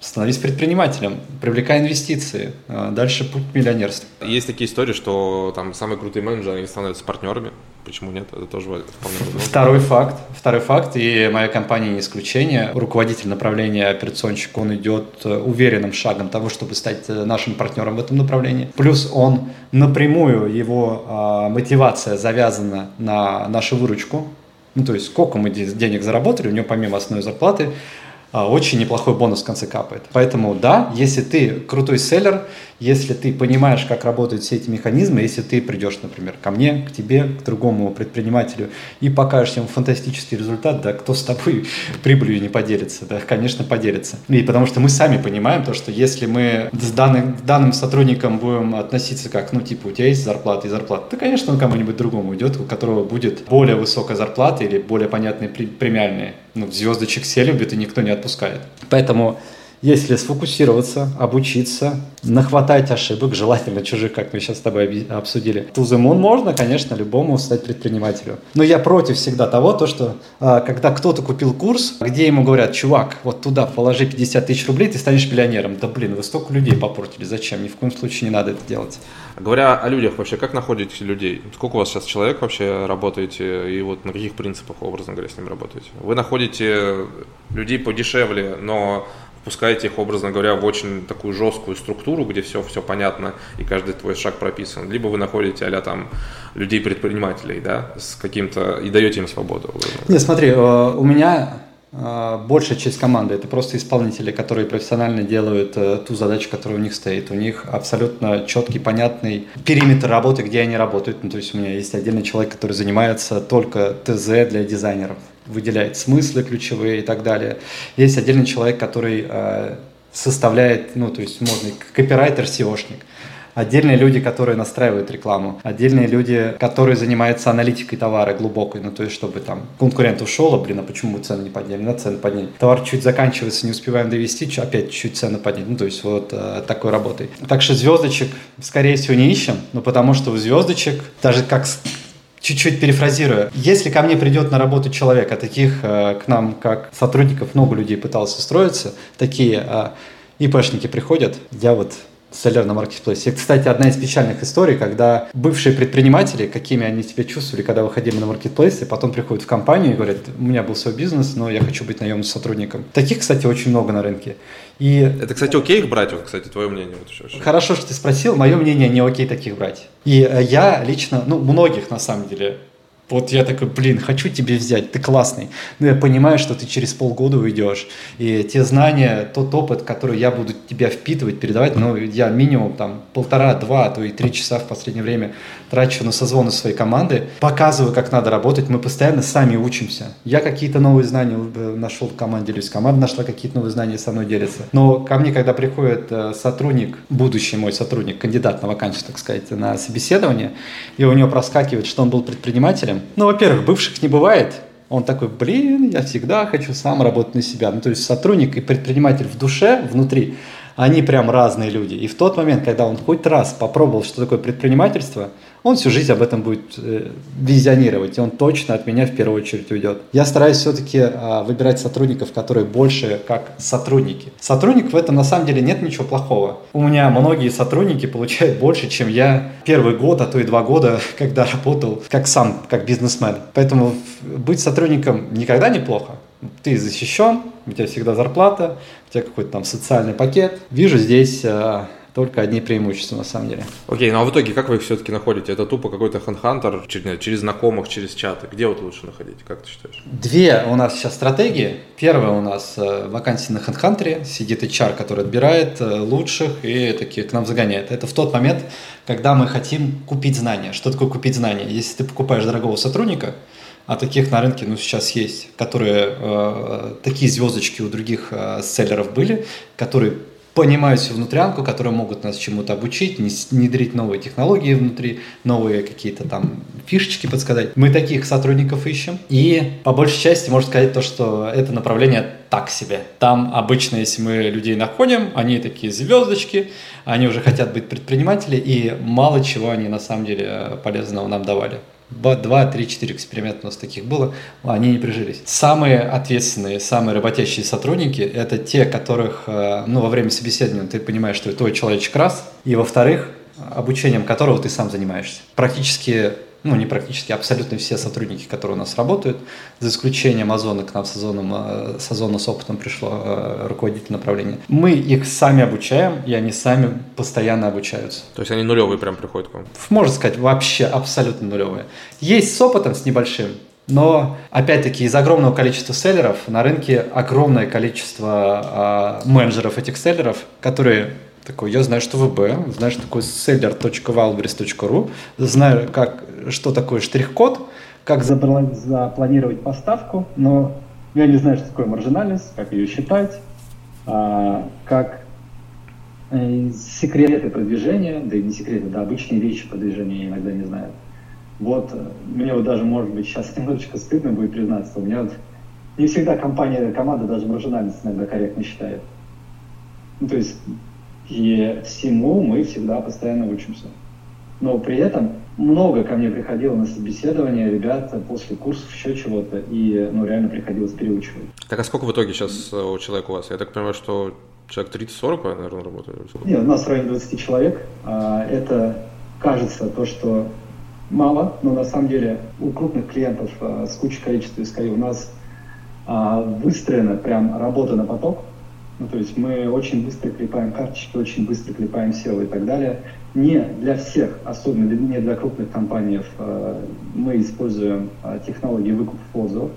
[SPEAKER 2] становись предпринимателем, привлекай инвестиции, а дальше путь к миллионерству.
[SPEAKER 1] Есть такие истории, что там самые крутые менеджеры, они становятся партнерами. Почему нет? Это тоже вполне
[SPEAKER 2] возможно. Второй факт. Второй факт, и моя компания не исключение. Руководитель направления, операционщик, он идет э, уверенным шагом того, чтобы стать э, нашим партнером в этом направлении. Плюс он напрямую, его а, мотивация завязана на нашу выручку. Ну, то есть, сколько мы денег заработали, у него помимо основной зарплаты а, очень неплохой бонус в конце капает. Поэтому да, если ты крутой селлер, если ты понимаешь, как работают все эти механизмы, если ты придешь, например, ко мне, к тебе, к другому предпринимателю и покажешь ему фантастический результат, да, кто с тобой прибылью не поделится, да, конечно, поделится. И потому что мы сами понимаем то, что если мы с данным, данным сотрудником будем относиться как, ну, типа, у тебя есть зарплата и зарплата, то, конечно, он кому-нибудь другому уйдет, у которого будет более высокая зарплата или более понятные премиальные. Ну, звездочек все любят, и никто не отпускает. Поэтому если сфокусироваться, обучиться, нахватать ошибок, желательно чужих, как мы сейчас с тобой обсудили, moon можно, конечно, любому стать предпринимателем. Но я против всегда того, то, что а, когда кто-то купил курс, где ему говорят, чувак, вот туда положи 50 тысяч рублей, ты станешь миллионером. Да блин, вы столько людей попортили, зачем? Ни в коем случае не надо это делать.
[SPEAKER 1] Говоря о людях вообще, как находите людей? Сколько у вас сейчас человек вообще работаете и вот на каких принципах, образно говоря, с ними работаете? Вы находите людей подешевле, но пускаете их, образно говоря, в очень такую жесткую структуру, где все, все понятно и каждый твой шаг прописан. Либо вы находите а там людей-предпринимателей, да, с каким-то, и даете им свободу.
[SPEAKER 2] Не, смотри, э, у меня большая часть команды это просто исполнители, которые профессионально делают э, ту задачу, которая у них стоит. У них абсолютно четкий, понятный периметр работы, где они работают. Ну, то есть у меня есть отдельный человек, который занимается только ТЗ для дизайнеров выделяет смыслы ключевые и так далее. Есть отдельный человек, который э, составляет, ну, то есть модный копирайтер, SEOшник. Отдельные люди, которые настраивают рекламу. Отдельные люди, которые занимаются аналитикой товара глубокой. Ну, то есть, чтобы там конкурент ушел, а, блин, а почему цены не подняли? На цены подняли. Товар чуть заканчивается, не успеваем довести, опять чуть цены поднять. Ну, то есть, вот э, такой работой. Так что звездочек, скорее всего, не ищем, но потому что у звездочек, даже как чуть-чуть перефразируя, если ко мне придет на работу человек, а таких э, к нам, как сотрудников, много людей пыталось устроиться, такие э, ИПшники приходят, я вот селлер на маркетплейсе. Это, кстати, одна из печальных историй, когда бывшие предприниматели, какими они себя чувствовали, когда выходили на маркетплейсы, потом приходят в компанию и говорят, у меня был свой бизнес, но я хочу быть наемным сотрудником. Таких, кстати, очень много на рынке.
[SPEAKER 1] И... Это, кстати, окей их брать, вот, кстати, твое мнение? Вот
[SPEAKER 2] еще, еще. Хорошо, что ты спросил, мое мнение не окей таких брать. И э, я лично, ну, многих на самом деле вот я такой, блин, хочу тебе взять, ты классный. Но я понимаю, что ты через полгода уйдешь. И те знания, тот опыт, который я буду тебя впитывать, передавать, ну, я минимум там полтора-два, а то и три часа в последнее время трачу на созвоны своей команды, показываю, как надо работать, мы постоянно сами учимся. Я какие-то новые знания нашел в команде, делюсь, команда нашла какие-то новые знания, со мной делится. Но ко мне, когда приходит э, сотрудник, будущий мой сотрудник, кандидат на вакансию, так сказать, на собеседование, и у него проскакивает, что он был предпринимателем, ну, во-первых, бывших не бывает. Он такой, блин, я всегда хочу сам работать на себя. Ну, то есть сотрудник и предприниматель в душе, внутри, они прям разные люди. И в тот момент, когда он хоть раз попробовал, что такое предпринимательство – он всю жизнь об этом будет э, визионировать, и он точно от меня в первую очередь уйдет. Я стараюсь все-таки э, выбирать сотрудников, которые больше как сотрудники. Сотрудник в этом на самом деле нет ничего плохого. У меня многие сотрудники получают больше, чем я первый год, а то и два года, когда работал как сам, как бизнесмен. Поэтому быть сотрудником никогда не плохо. Ты защищен, у тебя всегда зарплата, у тебя какой-то там социальный пакет. Вижу здесь э, только одни преимущества на самом деле.
[SPEAKER 1] Окей, ну а в итоге как вы их все-таки находите? Это тупо какой-то хантхантер через, через знакомых, через чаты? Где вот лучше находить, как ты считаешь?
[SPEAKER 2] Две у нас сейчас стратегии. Первая у нас э, вакансия на хантхантере, сидит HR, который отбирает э, лучших и такие к нам загоняет. Это в тот момент, когда мы хотим купить знания. Что такое купить знания? Если ты покупаешь дорогого сотрудника, а таких на рынке ну, сейчас есть, которые э, такие звездочки у других э, селлеров были, которые понимают всю внутрянку, которые могут нас чему-то обучить, внедрить новые технологии внутри, новые какие-то там фишечки подсказать. Мы таких сотрудников ищем. И по большей части можно сказать то, что это направление так себе. Там обычно, если мы людей находим, они такие звездочки, они уже хотят быть предприниматели, и мало чего они на самом деле э, полезного нам давали. Два, три, четыре эксперимента у нас таких было, они не прижились. Самые ответственные, самые работящие сотрудники – это те, которых э, ну, во время собеседования ты понимаешь, что твой человечек раз, и во-вторых, обучением которого ты сам занимаешься. Практически ну, не практически, абсолютно все сотрудники, которые у нас работают, за исключением Озона, к нам с Озоном, э, с Озона с опытом пришло э, руководитель направления. Мы их сами обучаем, и они сами постоянно обучаются.
[SPEAKER 1] То есть они нулевые прям приходят к вам?
[SPEAKER 2] Можно сказать, вообще абсолютно нулевые. Есть с опытом, с небольшим, но, опять-таки, из огромного количества селлеров на рынке огромное количество э, менеджеров этих селлеров, которые такой, я знаю, что ВБ, знаю, что такое seller.wildberries.ru, знаю, как, что такое штрих-код, как запланировать поставку, но я не знаю, что такое маржинальность, как ее считать, а, как э, секреты продвижения, да и не секреты, да, обычные вещи продвижения я иногда не знаю. Вот, э, мне вот даже, может быть, сейчас немножечко стыдно будет признаться, у меня вот не всегда компания, команда даже маржинальность иногда корректно считает. Ну, то есть и всему мы всегда постоянно учимся. Но при этом много ко мне приходило на собеседование ребята после курсов еще чего-то, и ну, реально приходилось переучивать.
[SPEAKER 1] Так а сколько в итоге сейчас э, у человека у вас? Я так понимаю, что человек 30-40, наверное, работает?
[SPEAKER 2] Нет, у нас в районе 20 человек. А, это кажется то, что мало, но на самом деле у крупных клиентов а, с кучей количества SKU у нас а, выстроена прям работа на поток, ну, то есть мы очень быстро клепаем карточки, очень быстро клепаем SEO и так далее. Не для всех, особенно не для крупных компаний, э, мы используем э, технологии выкупа отзывов,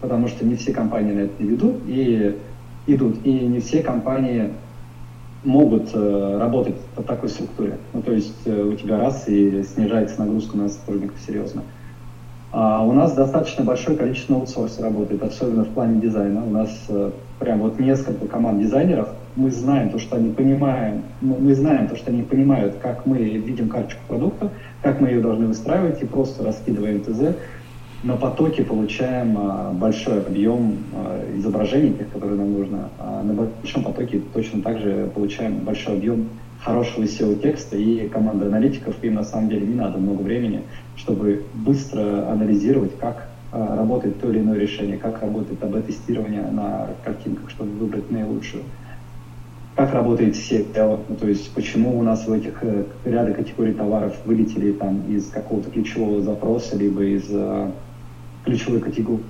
[SPEAKER 2] потому что не все компании на это ведут и идут, и не все компании могут э, работать по такой структуре. Ну, то есть у тебя раз и снижается нагрузка на сотрудников серьезно. А у нас достаточно большое количество аутсорса работает, особенно в плане дизайна. У нас прям вот несколько команд дизайнеров. Мы знаем то, что они понимаем, мы знаем то, что они понимают, как мы видим карточку продукта, как мы ее должны выстраивать, и просто раскидываем ТЗ. На потоке получаем а, большой объем а, изображений, тех, которые нам нужно. А на большом потоке точно так же получаем большой объем хорошего SEO-текста, и команда аналитиков, им на самом деле не надо много времени, чтобы быстро анализировать, как работает то или иное решение, как работает АБ-тестирование на картинках, чтобы выбрать наилучшую. Как работает сеть, ну, то есть почему у нас в этих э, ряда категорий товаров вылетели там из какого-то ключевого запроса, либо из э, ключевой категории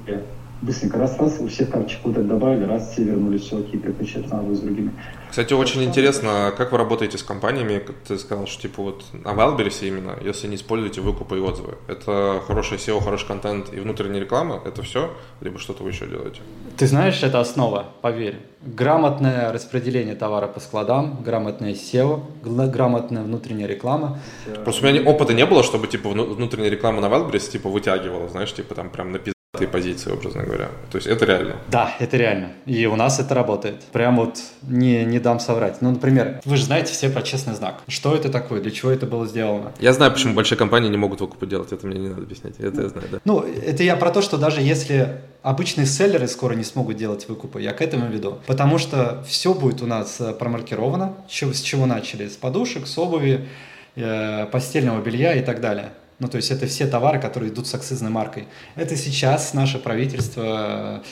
[SPEAKER 2] быстренько раз-раз, у всех карточек вот это добавили, раз все вернулись, все окей, переключать надо с другими.
[SPEAKER 1] Кстати, очень интересно, как вы работаете с компаниями, ты сказал, что типа вот на Wildberries именно, если не используете выкупы и отзывы, это хорошее SEO, хороший контент и внутренняя реклама, это все, либо что-то вы еще делаете?
[SPEAKER 2] Ты знаешь, это основа, поверь. Грамотное распределение товара по складам, грамотное SEO, грамотная внутренняя реклама.
[SPEAKER 1] Просто у меня опыта не было, чтобы типа внутренняя реклама на Wildberries типа вытягивала, знаешь, типа там прям написано этой позиции, образно говоря. То есть это реально.
[SPEAKER 2] Да, это реально. И у нас это работает. Прям вот не, не дам соврать. Ну, например, вы же знаете все про честный знак. Что это такое? Для чего это было сделано?
[SPEAKER 1] Я знаю, почему большие компании не могут выкупы делать. Это мне не надо объяснять. Это я знаю, да.
[SPEAKER 2] Ну, это я про то, что даже если обычные селлеры скоро не смогут делать выкупы, я к этому веду. Потому что все будет у нас э, промаркировано. С чего начали? С подушек, с обуви, э, постельного белья и так далее. Ну, то есть это все товары, которые идут с акцизной маркой. Это сейчас наше правительство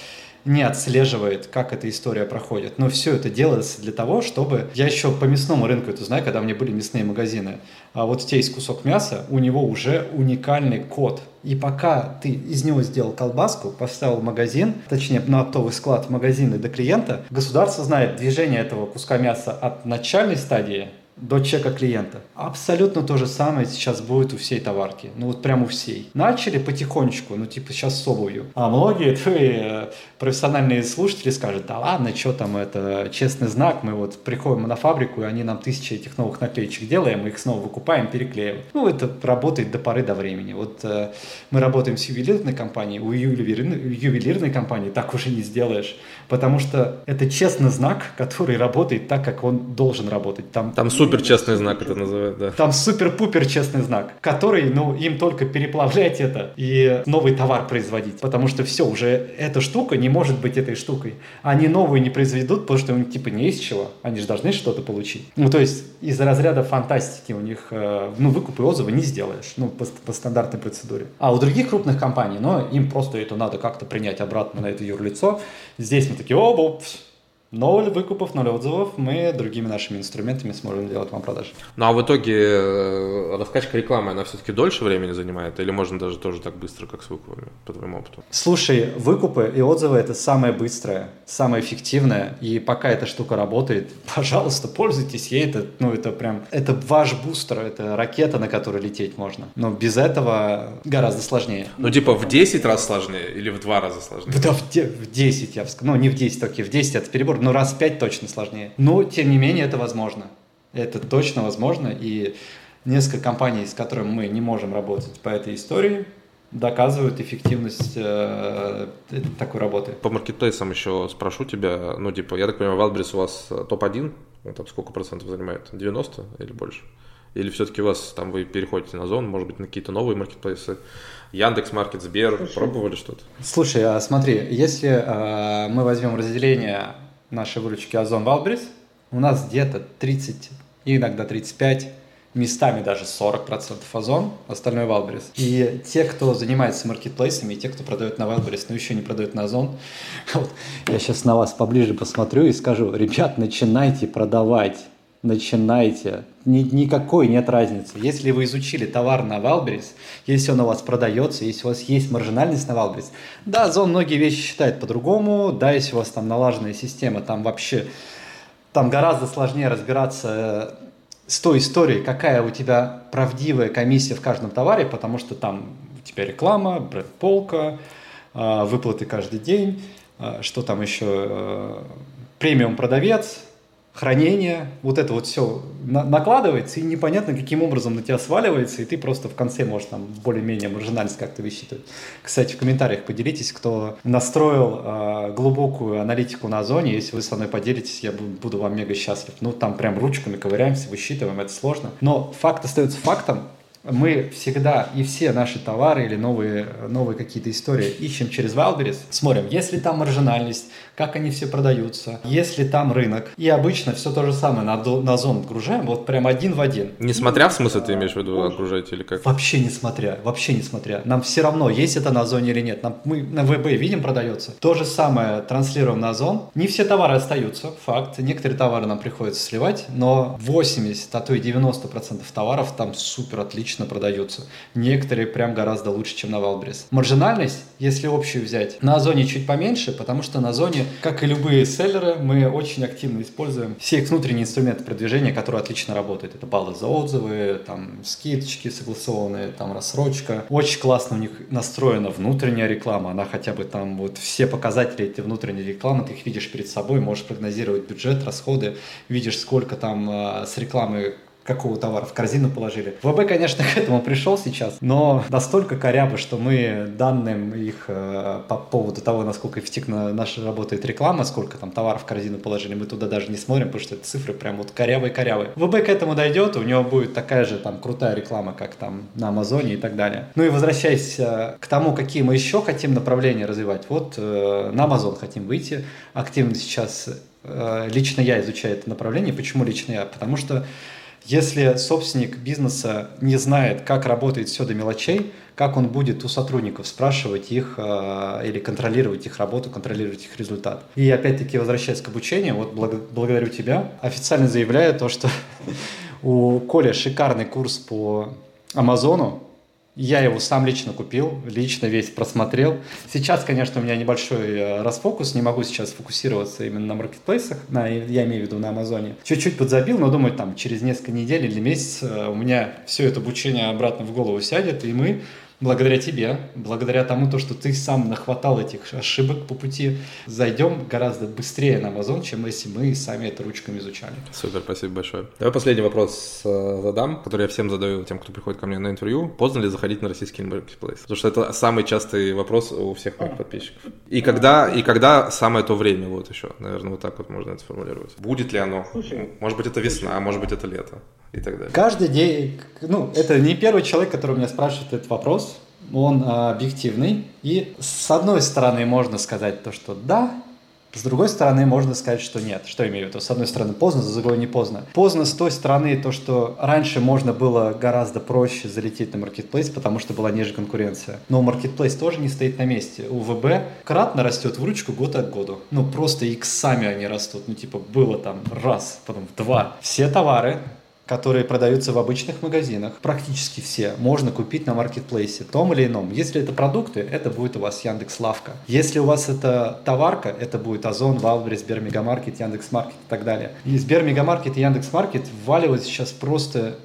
[SPEAKER 2] не отслеживает, как эта история проходит. Но все это делается для того, чтобы... Я еще по мясному рынку это знаю, когда у меня были мясные магазины. А вот у тебя есть кусок мяса, у него уже уникальный код. И пока ты из него сделал колбаску, поставил магазин, точнее на оптовый склад в магазин и до клиента, государство знает движение этого куска мяса от начальной стадии до чека клиента. Абсолютно то же самое сейчас будет у всей товарки. Ну вот прямо у всей. Начали потихонечку, ну типа сейчас с обувью. А многие твои э, профессиональные слушатели скажут, да ладно, что там это честный знак, мы вот приходим на фабрику, и они нам тысячи этих новых наклеечек делаем, мы их снова выкупаем, переклеиваем. Ну это работает до поры до времени. Вот э, мы работаем с ювелирной компанией, у ювелирной, ювелирной компании так уже не сделаешь, потому что это честный знак, который работает так, как он должен работать.
[SPEAKER 1] Там, там супер честный знак это называют, да.
[SPEAKER 2] Там супер-пупер честный знак, который, ну, им только переплавлять это и новый товар производить. Потому что все, уже эта штука не может быть этой штукой. Они новую не произведут, потому что у них типа не из чего. Они же должны что-то получить. Ну, то есть из разряда фантастики у них, э, ну, выкупы отзывы не сделаешь, ну, по, по стандартной процедуре. А у других крупных компаний, ну, им просто это надо как-то принять обратно на это юрлицо. Здесь мы такие, о, Ноль выкупов, ноль отзывов, мы другими нашими инструментами сможем делать вам продажи.
[SPEAKER 1] Ну а в итоге э, раскачка рекламы, она все-таки дольше времени занимает? Или можно даже тоже так быстро, как с выкупами, по твоему опыту?
[SPEAKER 2] Слушай, выкупы и отзывы – это самое быстрое, самое эффективное. И пока эта штука работает, пожалуйста, пользуйтесь ей. Это, ну, это прям, это ваш бустер, это ракета, на которой лететь можно. Но без этого гораздо сложнее.
[SPEAKER 1] Ну типа в 10 раз сложнее или в 2 раза сложнее?
[SPEAKER 2] Да, в, в 10, я бы сказал. Ну, не в 10, только в 10 это перебор ну, раз в пять точно сложнее. Но, тем не менее, это возможно. Это точно возможно, и несколько компаний, с которыми мы не можем работать по этой истории, доказывают эффективность э, такой работы.
[SPEAKER 1] По маркетплейсам еще спрошу тебя, ну, типа, я так понимаю, Wildberries у вас топ-1, ну, там сколько процентов занимает? 90 или больше? Или все-таки у вас там вы переходите на зону, может быть, на какие-то новые маркетплейсы? Яндекс Маркет, Сбер, Слушай, пробовали что-то?
[SPEAKER 2] Слушай, а смотри, если э, мы возьмем разделение нашей выручки. Озон Wildberries, у нас где-то 30, иногда 35, местами даже 40% Озон, остальное Wildberries. И те, кто занимается маркетплейсами, и те, кто продает на Wildberries, но еще не продают на Озон, вот, я сейчас на вас поближе посмотрю и скажу, ребят, начинайте продавать начинайте. Ни, никакой нет разницы. Если вы изучили товар на Wildberries, если он у вас продается, если у вас есть маржинальность на Wildberries, да, Зон многие вещи считает по-другому, да, если у вас там налаженная система, там вообще, там гораздо сложнее разбираться э, с той историей, какая у тебя правдивая комиссия в каждом товаре, потому что там у тебя реклама, бренд-полка, э, выплаты каждый день, э, что там еще, премиум продавец, хранение, вот это вот все на- накладывается, и непонятно, каким образом на тебя сваливается, и ты просто в конце можешь там более-менее маржинальность как-то высчитывать. Кстати, в комментариях поделитесь, кто настроил э, глубокую аналитику на Озоне, если вы со мной поделитесь, я буду вам мега счастлив. Ну, там прям ручками ковыряемся, высчитываем, это сложно. Но факт остается фактом, мы всегда и все наши товары или новые, новые какие-то истории ищем через Wildberries, смотрим, если там маржинальность, как они все продаются, если там рынок. И обычно все то же самое на, на Озон отгружаем, вот прям один в один.
[SPEAKER 1] Несмотря в смысле ты имеешь в виду отгружаете или как?
[SPEAKER 2] Вообще не смотря, вообще не смотря. Нам все равно, есть это на Озоне или нет. Нам, мы на ВБ видим, продается. То же самое транслируем на Озон. Не все товары остаются, факт. Некоторые товары нам приходится сливать, но 80, а то и 90% товаров там супер отлично продаются. Некоторые прям гораздо лучше, чем на Валбрис. Маржинальность, если общую взять, на Озоне чуть поменьше, потому что на Озоне как и любые селлеры, мы очень активно используем все их внутренние инструменты продвижения, которые отлично работают. Это баллы за отзывы, там скидочки согласованные, там рассрочка. Очень классно у них настроена внутренняя реклама. Она хотя бы там вот все показатели эти внутренней рекламы, ты их видишь перед собой, можешь прогнозировать бюджет, расходы, видишь, сколько там э, с рекламы какого товара в корзину положили. ВБ, конечно, к этому пришел сейчас, но настолько корябы, что мы данным их э, по поводу того, насколько эффективно наша работает реклама, сколько там товаров в корзину положили, мы туда даже не смотрим, потому что это цифры прям вот корявые-корявые. ВБ к этому дойдет, у него будет такая же там крутая реклама, как там на Амазоне и так далее. Ну и возвращаясь э, к тому, какие мы еще хотим направления развивать. Вот э, на Амазон хотим выйти, активно сейчас э, лично я изучаю это направление. Почему лично я? Потому что если собственник бизнеса не знает, как работает все до мелочей, как он будет у сотрудников спрашивать их э, или контролировать их работу, контролировать их результат. И опять-таки, возвращаясь к обучению, вот благ- благодарю тебя, официально заявляю то, что у Коля шикарный курс по Амазону, Я его сам лично купил, лично весь просмотрел. Сейчас, конечно, у меня небольшой э, расфокус, не могу сейчас фокусироваться именно на маркетплейсах, на, я имею в виду на Амазоне. Чуть-чуть подзабил, но думаю, там через несколько недель или месяц э, у меня все это обучение обратно в голову сядет, и мы благодаря тебе, благодаря тому, то, что ты сам нахватал этих ошибок по пути, зайдем гораздо быстрее на Amazon, чем если мы сами это ручками изучали.
[SPEAKER 1] Супер, спасибо большое. Давай последний вопрос э, задам, который я всем задаю тем, кто приходит ко мне на интервью. Поздно ли заходить на российский маркетплейс? Потому что это самый частый вопрос у всех моих подписчиков. И когда, и когда самое то время, вот еще, наверное, вот так вот можно это сформулировать. Будет ли оно? Может быть, это весна, может быть, это лето и так далее.
[SPEAKER 2] Каждый день, ну, это не первый человек, который меня спрашивает этот вопрос, он а, объективный, и с одной стороны можно сказать то, что да, с другой стороны, можно сказать, что нет. Что имею в виду? С одной стороны, поздно, с другой не поздно. Поздно с той стороны, то, что раньше можно было гораздо проще залететь на маркетплейс, потому что была ниже конкуренция. Но маркетплейс тоже не стоит на месте. У ВБ кратно растет выручку год от года. Ну, просто иксами они растут. Ну, типа, было там раз, потом два. Все товары, которые продаются в обычных магазинах, практически все, можно купить на маркетплейсе, том или ином. Если это продукты, это будет у вас Яндекс Лавка. Если у вас это товарка, это будет Озон, Wildberries, Сбермегамаркет, Яндекс.Маркет и так далее. И Сбермегамаркет и Яндекс.Маркет вваливают сейчас просто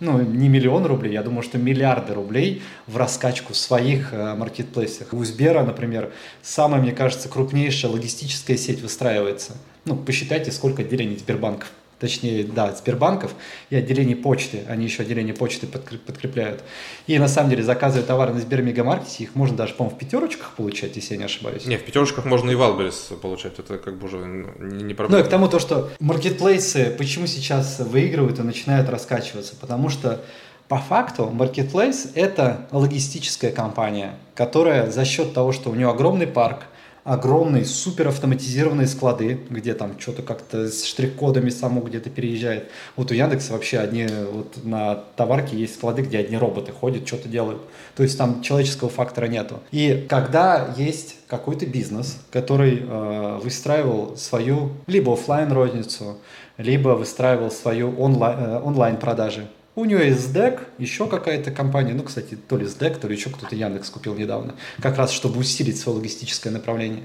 [SPEAKER 2] ну, не миллион рублей, я думаю, что миллиарды рублей в раскачку своих э, маркетплейсах. У Сбера, например, самая, мне кажется, крупнейшая логистическая сеть выстраивается. Ну, посчитайте, сколько отделений Сбербанков точнее, да, Сбербанков и отделений почты, они еще отделение почты подкрепляют. И на самом деле, заказывая товары на Сбермегамаркете, их можно даже, по-моему, в пятерочках получать, если я не ошибаюсь.
[SPEAKER 1] Не, в пятерочках можно и Wildberries получать, это как бы уже не
[SPEAKER 2] проблема. Ну и к тому, то, что маркетплейсы почему сейчас выигрывают и начинают раскачиваться, потому что по факту маркетплейс – это логистическая компания, которая за счет того, что у нее огромный парк, огромные суперавтоматизированные склады, где там что-то как-то с штрих-кодами само где-то переезжает. Вот у Яндекса вообще одни, вот на товарке есть склады, где одни роботы ходят, что-то делают. То есть там человеческого фактора нету. И когда есть какой-то бизнес, который э, выстраивал свою либо офлайн розницу, либо выстраивал свою онлайн, э, онлайн-продажи, у нее есть SDEC, еще какая-то компания, ну, кстати, то ли SDEC, то ли еще кто-то Яндекс купил недавно, как раз чтобы усилить свое логистическое направление.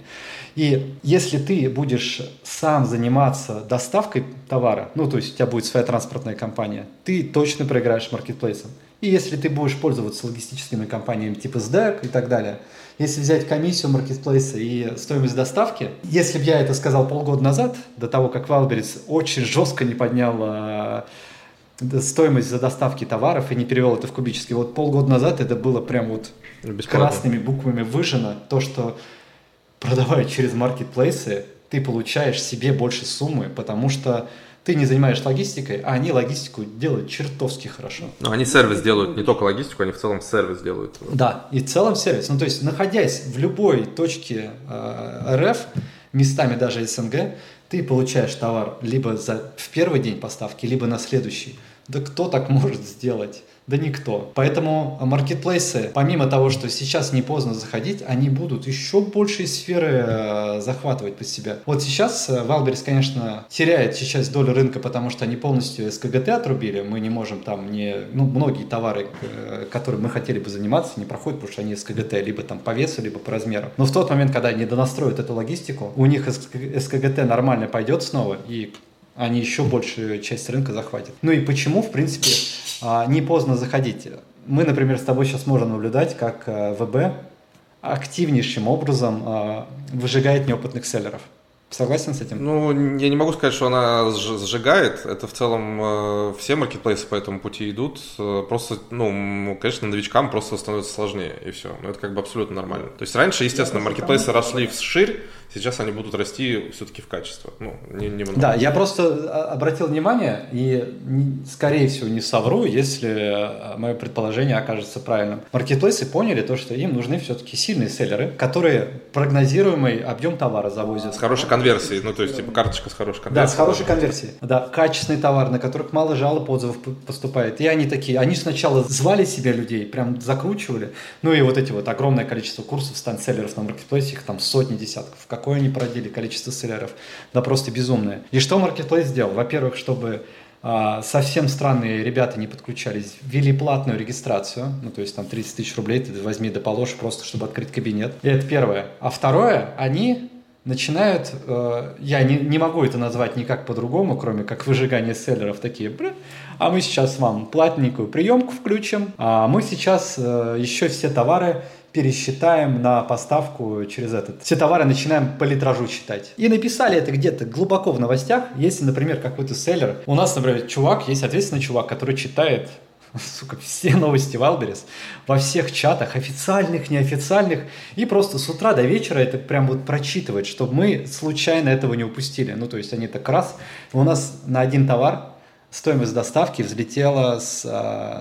[SPEAKER 2] И если ты будешь сам заниматься доставкой товара, ну, то есть у тебя будет своя транспортная компания, ты точно проиграешь маркетплейсом. И если ты будешь пользоваться логистическими компаниями типа SDEC и так далее, если взять комиссию маркетплейса и стоимость доставки, если бы я это сказал полгода назад, до того, как Валберис очень жестко не поднял а, стоимость за доставки товаров и не перевел это в кубический. Вот полгода назад это было прям вот Бесплатно. красными буквами выжжено, то, что продавая через маркетплейсы, ты получаешь себе больше суммы, потому что ты не занимаешь логистикой, а они логистику делают чертовски хорошо.
[SPEAKER 1] Но они сервис делают, не только логистику, они в целом сервис делают.
[SPEAKER 2] Да, и в целом сервис. Ну, то есть, находясь в любой точке э, РФ, местами даже СНГ, ты получаешь товар либо за, в первый день поставки, либо на следующий. Да кто так может сделать? Да никто. Поэтому маркетплейсы, помимо того, что сейчас не поздно заходить, они будут еще большие сферы э, захватывать под себя. Вот сейчас э, Валберис, конечно, теряет сейчас долю рынка, потому что они полностью СКГТ отрубили. Мы не можем там не... Ну, многие товары, э, которыми мы хотели бы заниматься, не проходят, потому что они СКГТ либо там по весу, либо по размеру. Но в тот момент, когда они донастроят эту логистику, у них СКГТ нормально пойдет снова, и они еще большую часть рынка захватят. Ну и почему, в принципе, а, не поздно заходить? Мы, например, с тобой сейчас можем наблюдать, как э, ВБ активнейшим образом а, выжигает неопытных селлеров. Согласен с этим?
[SPEAKER 1] Ну, я не могу сказать, что она сжигает. Это в целом э, все маркетплейсы по этому пути идут. Э, просто, ну, конечно, новичкам просто становится сложнее, и все. Но это как бы абсолютно нормально. То есть раньше, естественно, маркетплейсы росли вширь, сейчас они будут расти все-таки в качество. Ну, не, не
[SPEAKER 2] много. Да, я просто а, обратил внимание, и, скорее всего, не совру, если мое предположение окажется правильным. Маркетплейсы поняли то, что им нужны все-таки сильные селлеры, которые прогнозируемый объем товара завозят.
[SPEAKER 1] С хорошей конверсией, ну, то есть, типа, карточка с хорошей конверсией.
[SPEAKER 2] Да, с хорошей конверсией. Да, качественный товар, на которых мало жалоб, отзывов поступает. И они такие, они сначала звали себе людей, прям закручивали. Ну, и вот эти вот огромное количество курсов стан-селлеров на маркетплейсе, их там сотни, десятков какое они породили количество селлеров, да просто безумное. И что Marketplace сделал? Во-первых, чтобы а, совсем странные ребята не подключались, ввели платную регистрацию, ну, то есть там 30 тысяч рублей ты возьми да положь просто, чтобы открыть кабинет. И это первое. А второе, они начинают, э, я не, не могу это назвать никак по-другому, кроме как выжигание селлеров, такие, а мы сейчас вам платненькую приемку включим, а мы сейчас э, еще все товары пересчитаем на поставку через этот. Все товары начинаем по литражу считать. И написали это где-то глубоко в новостях. Если, например, какой-то селлер, у нас, например, чувак, есть ответственный чувак, который читает сука, все новости Wildberries во всех чатах, официальных, неофициальных, и просто с утра до вечера это прям вот прочитывает, чтобы мы случайно этого не упустили. Ну, то есть они так раз, у нас на один товар стоимость доставки взлетела с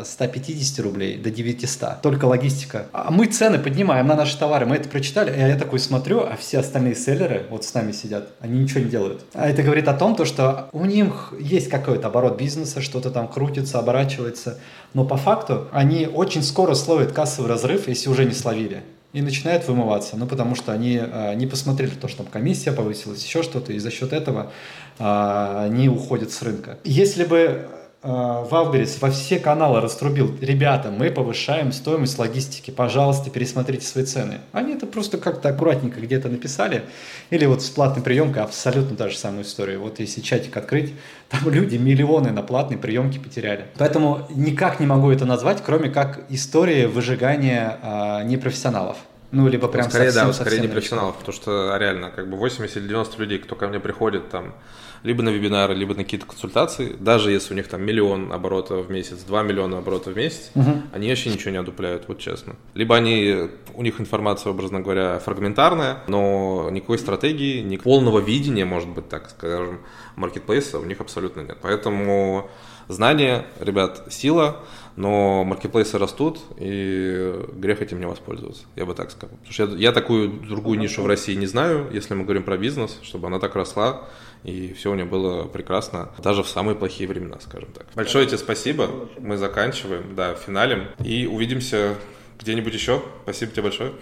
[SPEAKER 2] 150 а, рублей до 900. Только логистика. А мы цены поднимаем на наши товары. Мы это прочитали, и я такой смотрю, а все остальные селлеры вот с нами сидят, они ничего не делают. А это говорит о том, то, что у них есть какой-то оборот бизнеса, что-то там крутится, оборачивается, но по факту они очень скоро словят кассовый разрыв, если уже не словили и начинают вымываться, ну, потому что они а, не посмотрели то, что там комиссия повысилась, еще что-то, и за счет этого а, они уходят с рынка. Если бы Валберис во все каналы раструбил, ребята, мы повышаем стоимость логистики, пожалуйста, пересмотрите свои цены. Они это просто как-то аккуратненько где-то написали. Или вот с платной приемкой абсолютно та же самая история. Вот если чатик открыть, там люди миллионы на платной приемке потеряли. Поэтому никак не могу это назвать, кроме как истории выжигания а, непрофессионалов. Ну, либо прям
[SPEAKER 1] ну, скорее,
[SPEAKER 2] совсем,
[SPEAKER 1] да, скорее не профессионалов, потому что реально, как бы 80 или 90 людей, кто ко мне приходит там либо на вебинары, либо на какие-то консультации, даже если у них там миллион оборотов в месяц, 2 миллиона оборотов в месяц, угу. они вообще ничего не одупляют, вот честно. Либо они, у них информация, образно говоря, фрагментарная, но никакой стратегии, ни полного видения, может быть, так скажем, маркетплейса у них абсолютно нет. Поэтому знания, ребят, сила, но маркетплейсы растут, и грех этим не воспользоваться, я бы так сказал. Потому что я, я такую другую нишу в России не знаю, если мы говорим про бизнес, чтобы она так росла, и все у нее было прекрасно, даже в самые плохие времена, скажем так. Большое тебе спасибо, мы заканчиваем, да, финалем, и увидимся где-нибудь еще. Спасибо тебе большое.